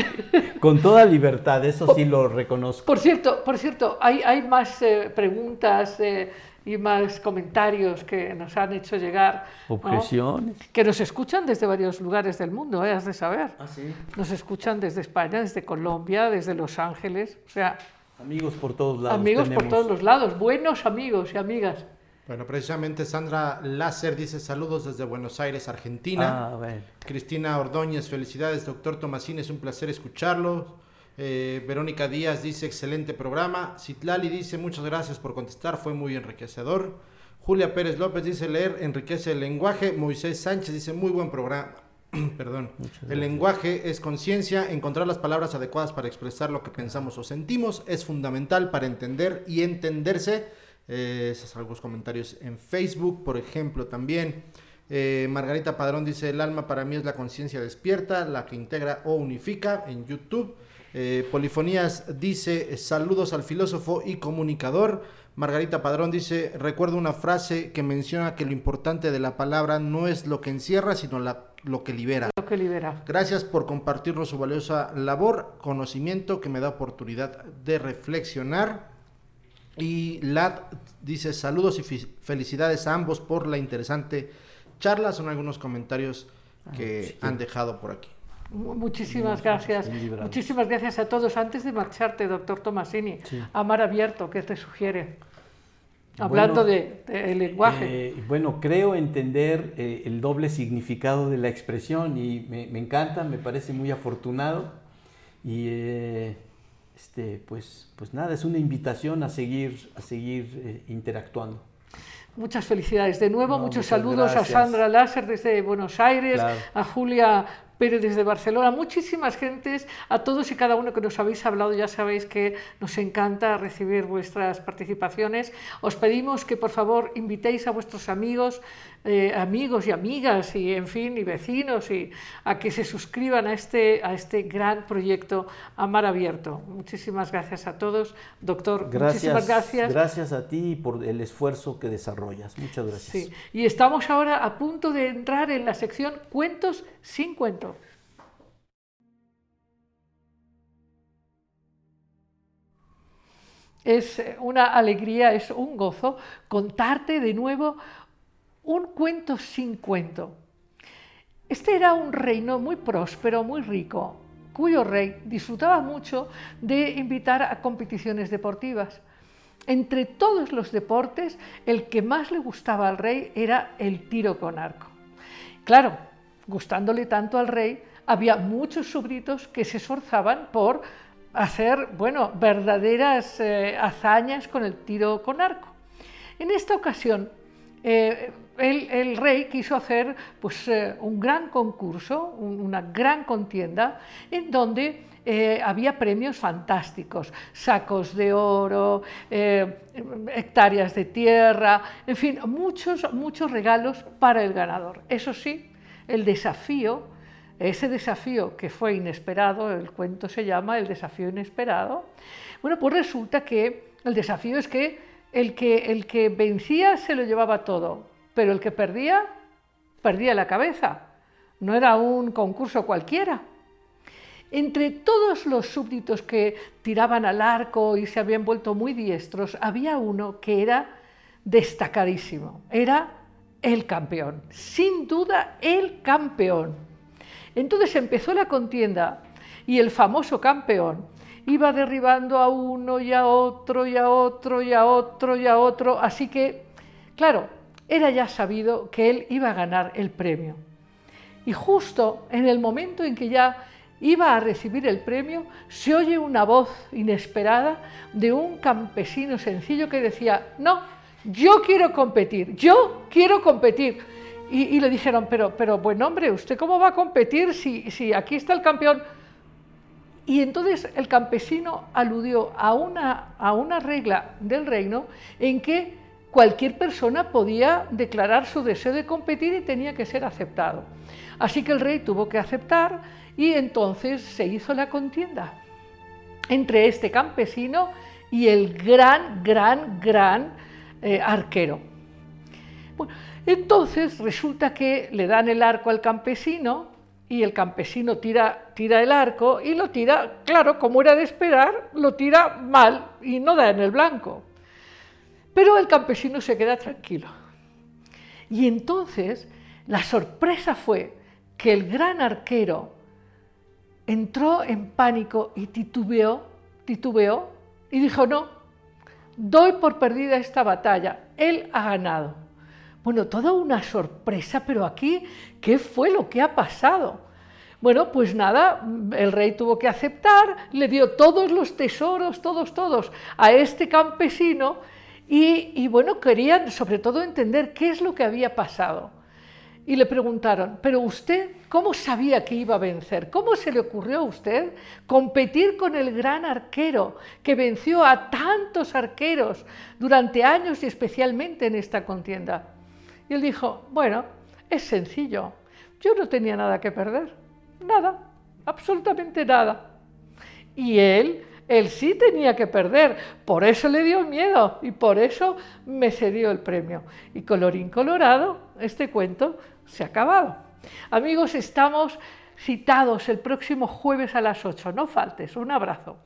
Con toda libertad, eso sí lo reconozco. Por cierto, por cierto, hay, hay más eh, preguntas eh, y más comentarios que nos han hecho llegar. ¿no? Objeciones. Que nos escuchan desde varios lugares del mundo, ¿eh? has de saber. Ah, sí. Nos escuchan desde España, desde Colombia, desde Los Ángeles. O sea, Amigos por todos lados. Amigos por tenemos. todos los lados, buenos amigos y amigas. Bueno, precisamente Sandra Láser dice saludos desde Buenos Aires, Argentina. Ah. Cristina Ordóñez, felicidades, doctor Tomasín, es un placer escucharlo. Eh, Verónica Díaz dice excelente programa. Citlali dice muchas gracias por contestar, fue muy enriquecedor. Julia Pérez López dice leer enriquece el lenguaje. Moisés Sánchez dice muy buen programa. Perdón. El lenguaje es conciencia. Encontrar las palabras adecuadas para expresar lo que pensamos o sentimos es fundamental para entender y entenderse. Eh, esos son algunos comentarios en Facebook, por ejemplo, también. Eh, Margarita Padrón dice, el alma para mí es la conciencia despierta, la que integra o unifica en YouTube. Eh, Polifonías dice, saludos al filósofo y comunicador. Margarita Padrón dice, recuerdo una frase que menciona que lo importante de la palabra no es lo que encierra, sino la- lo que libera. Lo que libera. Gracias por compartirnos su valiosa labor, conocimiento que me da oportunidad de reflexionar. Y Lad dice saludos y felicidades a ambos por la interesante charla. Son algunos comentarios que han dejado por aquí. Mu- Muchísimas gracias. Muchísimas gracias a todos. Antes de marcharte, doctor Tomasini, Sí. a mar abierto, ¿qué te sugiere? Hablando Bueno, de, de- el lenguaje. Eh, bueno, creo entender eh, el doble significado de la expresión y me, me encanta, me parece muy afortunado y eh, este, pues, pues nada, es una invitación a seguir, a seguir eh, interactuando. Muchas felicidades. De nuevo, No, muchos saludos gracias. a Sandra Láser desde Buenos Aires, Claro. a Julia Pérez desde Barcelona, muchísimas gentes, a todos y cada uno que nos habéis hablado, ya sabéis que nos encanta recibir vuestras participaciones. Os pedimos que por favor invitéis a vuestros amigos, eh, amigos y amigas y en fin, y vecinos y a que se suscriban a este, a este gran proyecto a mar abierto. Muchísimas gracias a todos. Doctor, muchísimas gracias. Gracias a ti por el esfuerzo que desarrollas. Muchas gracias. Sí, y estamos ahora a punto de entrar en la sección Cuentos sin cuento. Es una alegría, es un gozo contarte de nuevo un cuento sin cuento. Este era un reino muy próspero, muy rico, cuyo rey disfrutaba mucho de invitar a competiciones deportivas. Entre todos los deportes, el que más le gustaba al rey era el tiro con arco. Claro, gustándole tanto al rey, había muchos súbditos que se esforzaban por hacer, bueno, verdaderas eh, hazañas con el tiro con arco. En esta ocasión, eh, el, rey quiso hacer pues, eh, un gran concurso, un- una gran contienda, en donde eh, había premios fantásticos, sacos de oro, eh, hectáreas de tierra, en fin, muchos, muchos regalos para el ganador. Eso sí, el desafío, ese desafío que fue inesperado, el cuento se llama El desafío inesperado, bueno, pues resulta que el desafío es que el que, el que vencía se lo llevaba todo, pero el que perdía, perdía la cabeza. No era un concurso cualquiera. Entre todos los súbditos que tiraban al arco y se habían vuelto muy diestros, había uno que era destacadísimo. Era el campeón, sin duda el campeón. Entonces empezó la contienda y el famoso campeón iba derribando a uno y a otro y a otro y a otro y a otro, así que, claro, era ya sabido que él iba a ganar el premio. Y justo en el momento en que ya iba a recibir el premio, se oye una voz inesperada de un campesino sencillo que decía, no, yo quiero competir, yo quiero competir. Y, le dijeron, pero, pero buen hombre, ¿usted cómo va a competir si, si aquí está el campeón? Y entonces el campesino aludió a una, a una regla del reino en que cualquier persona podía declarar su deseo de competir y tenía que ser aceptado. Así que el rey tuvo que aceptar y entonces se hizo la contienda entre este campesino y el gran, gran, gran eh, arquero. Entonces resulta que le dan el arco al campesino y el campesino tira, tira el arco y lo tira, claro, como era de esperar, lo tira mal y no da en el blanco. Pero el campesino se queda tranquilo. Y entonces la sorpresa fue que el gran arquero entró en pánico y titubeó, titubeó y dijo, no, doy por perdida esta batalla, él ha ganado. Bueno, toda una sorpresa, pero aquí, ¿qué fue lo que ha pasado? Bueno, pues nada, el rey tuvo que aceptar, le dio todos los tesoros, todos, todos, a este campesino y, bueno, querían sobre todo entender qué es lo que había pasado. Y le preguntaron, pero usted, ¿cómo sabía que iba a vencer? ¿Cómo se le ocurrió a usted competir con el gran arquero que venció a tantos arqueros durante años y especialmente en esta contienda? Y él dijo, bueno, es sencillo, yo no tenía nada que perder, nada, absolutamente nada. Y él, él sí tenía que perder, por eso le dio miedo y por eso me cedió el premio. Y colorín colorado, este cuento se ha acabado. Amigos, estamos citados el próximo jueves a las 8, no faltes, un abrazo.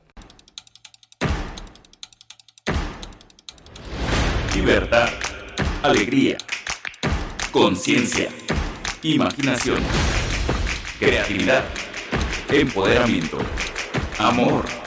Libertad, alegría conciencia, imaginación, creatividad, empoderamiento, amor.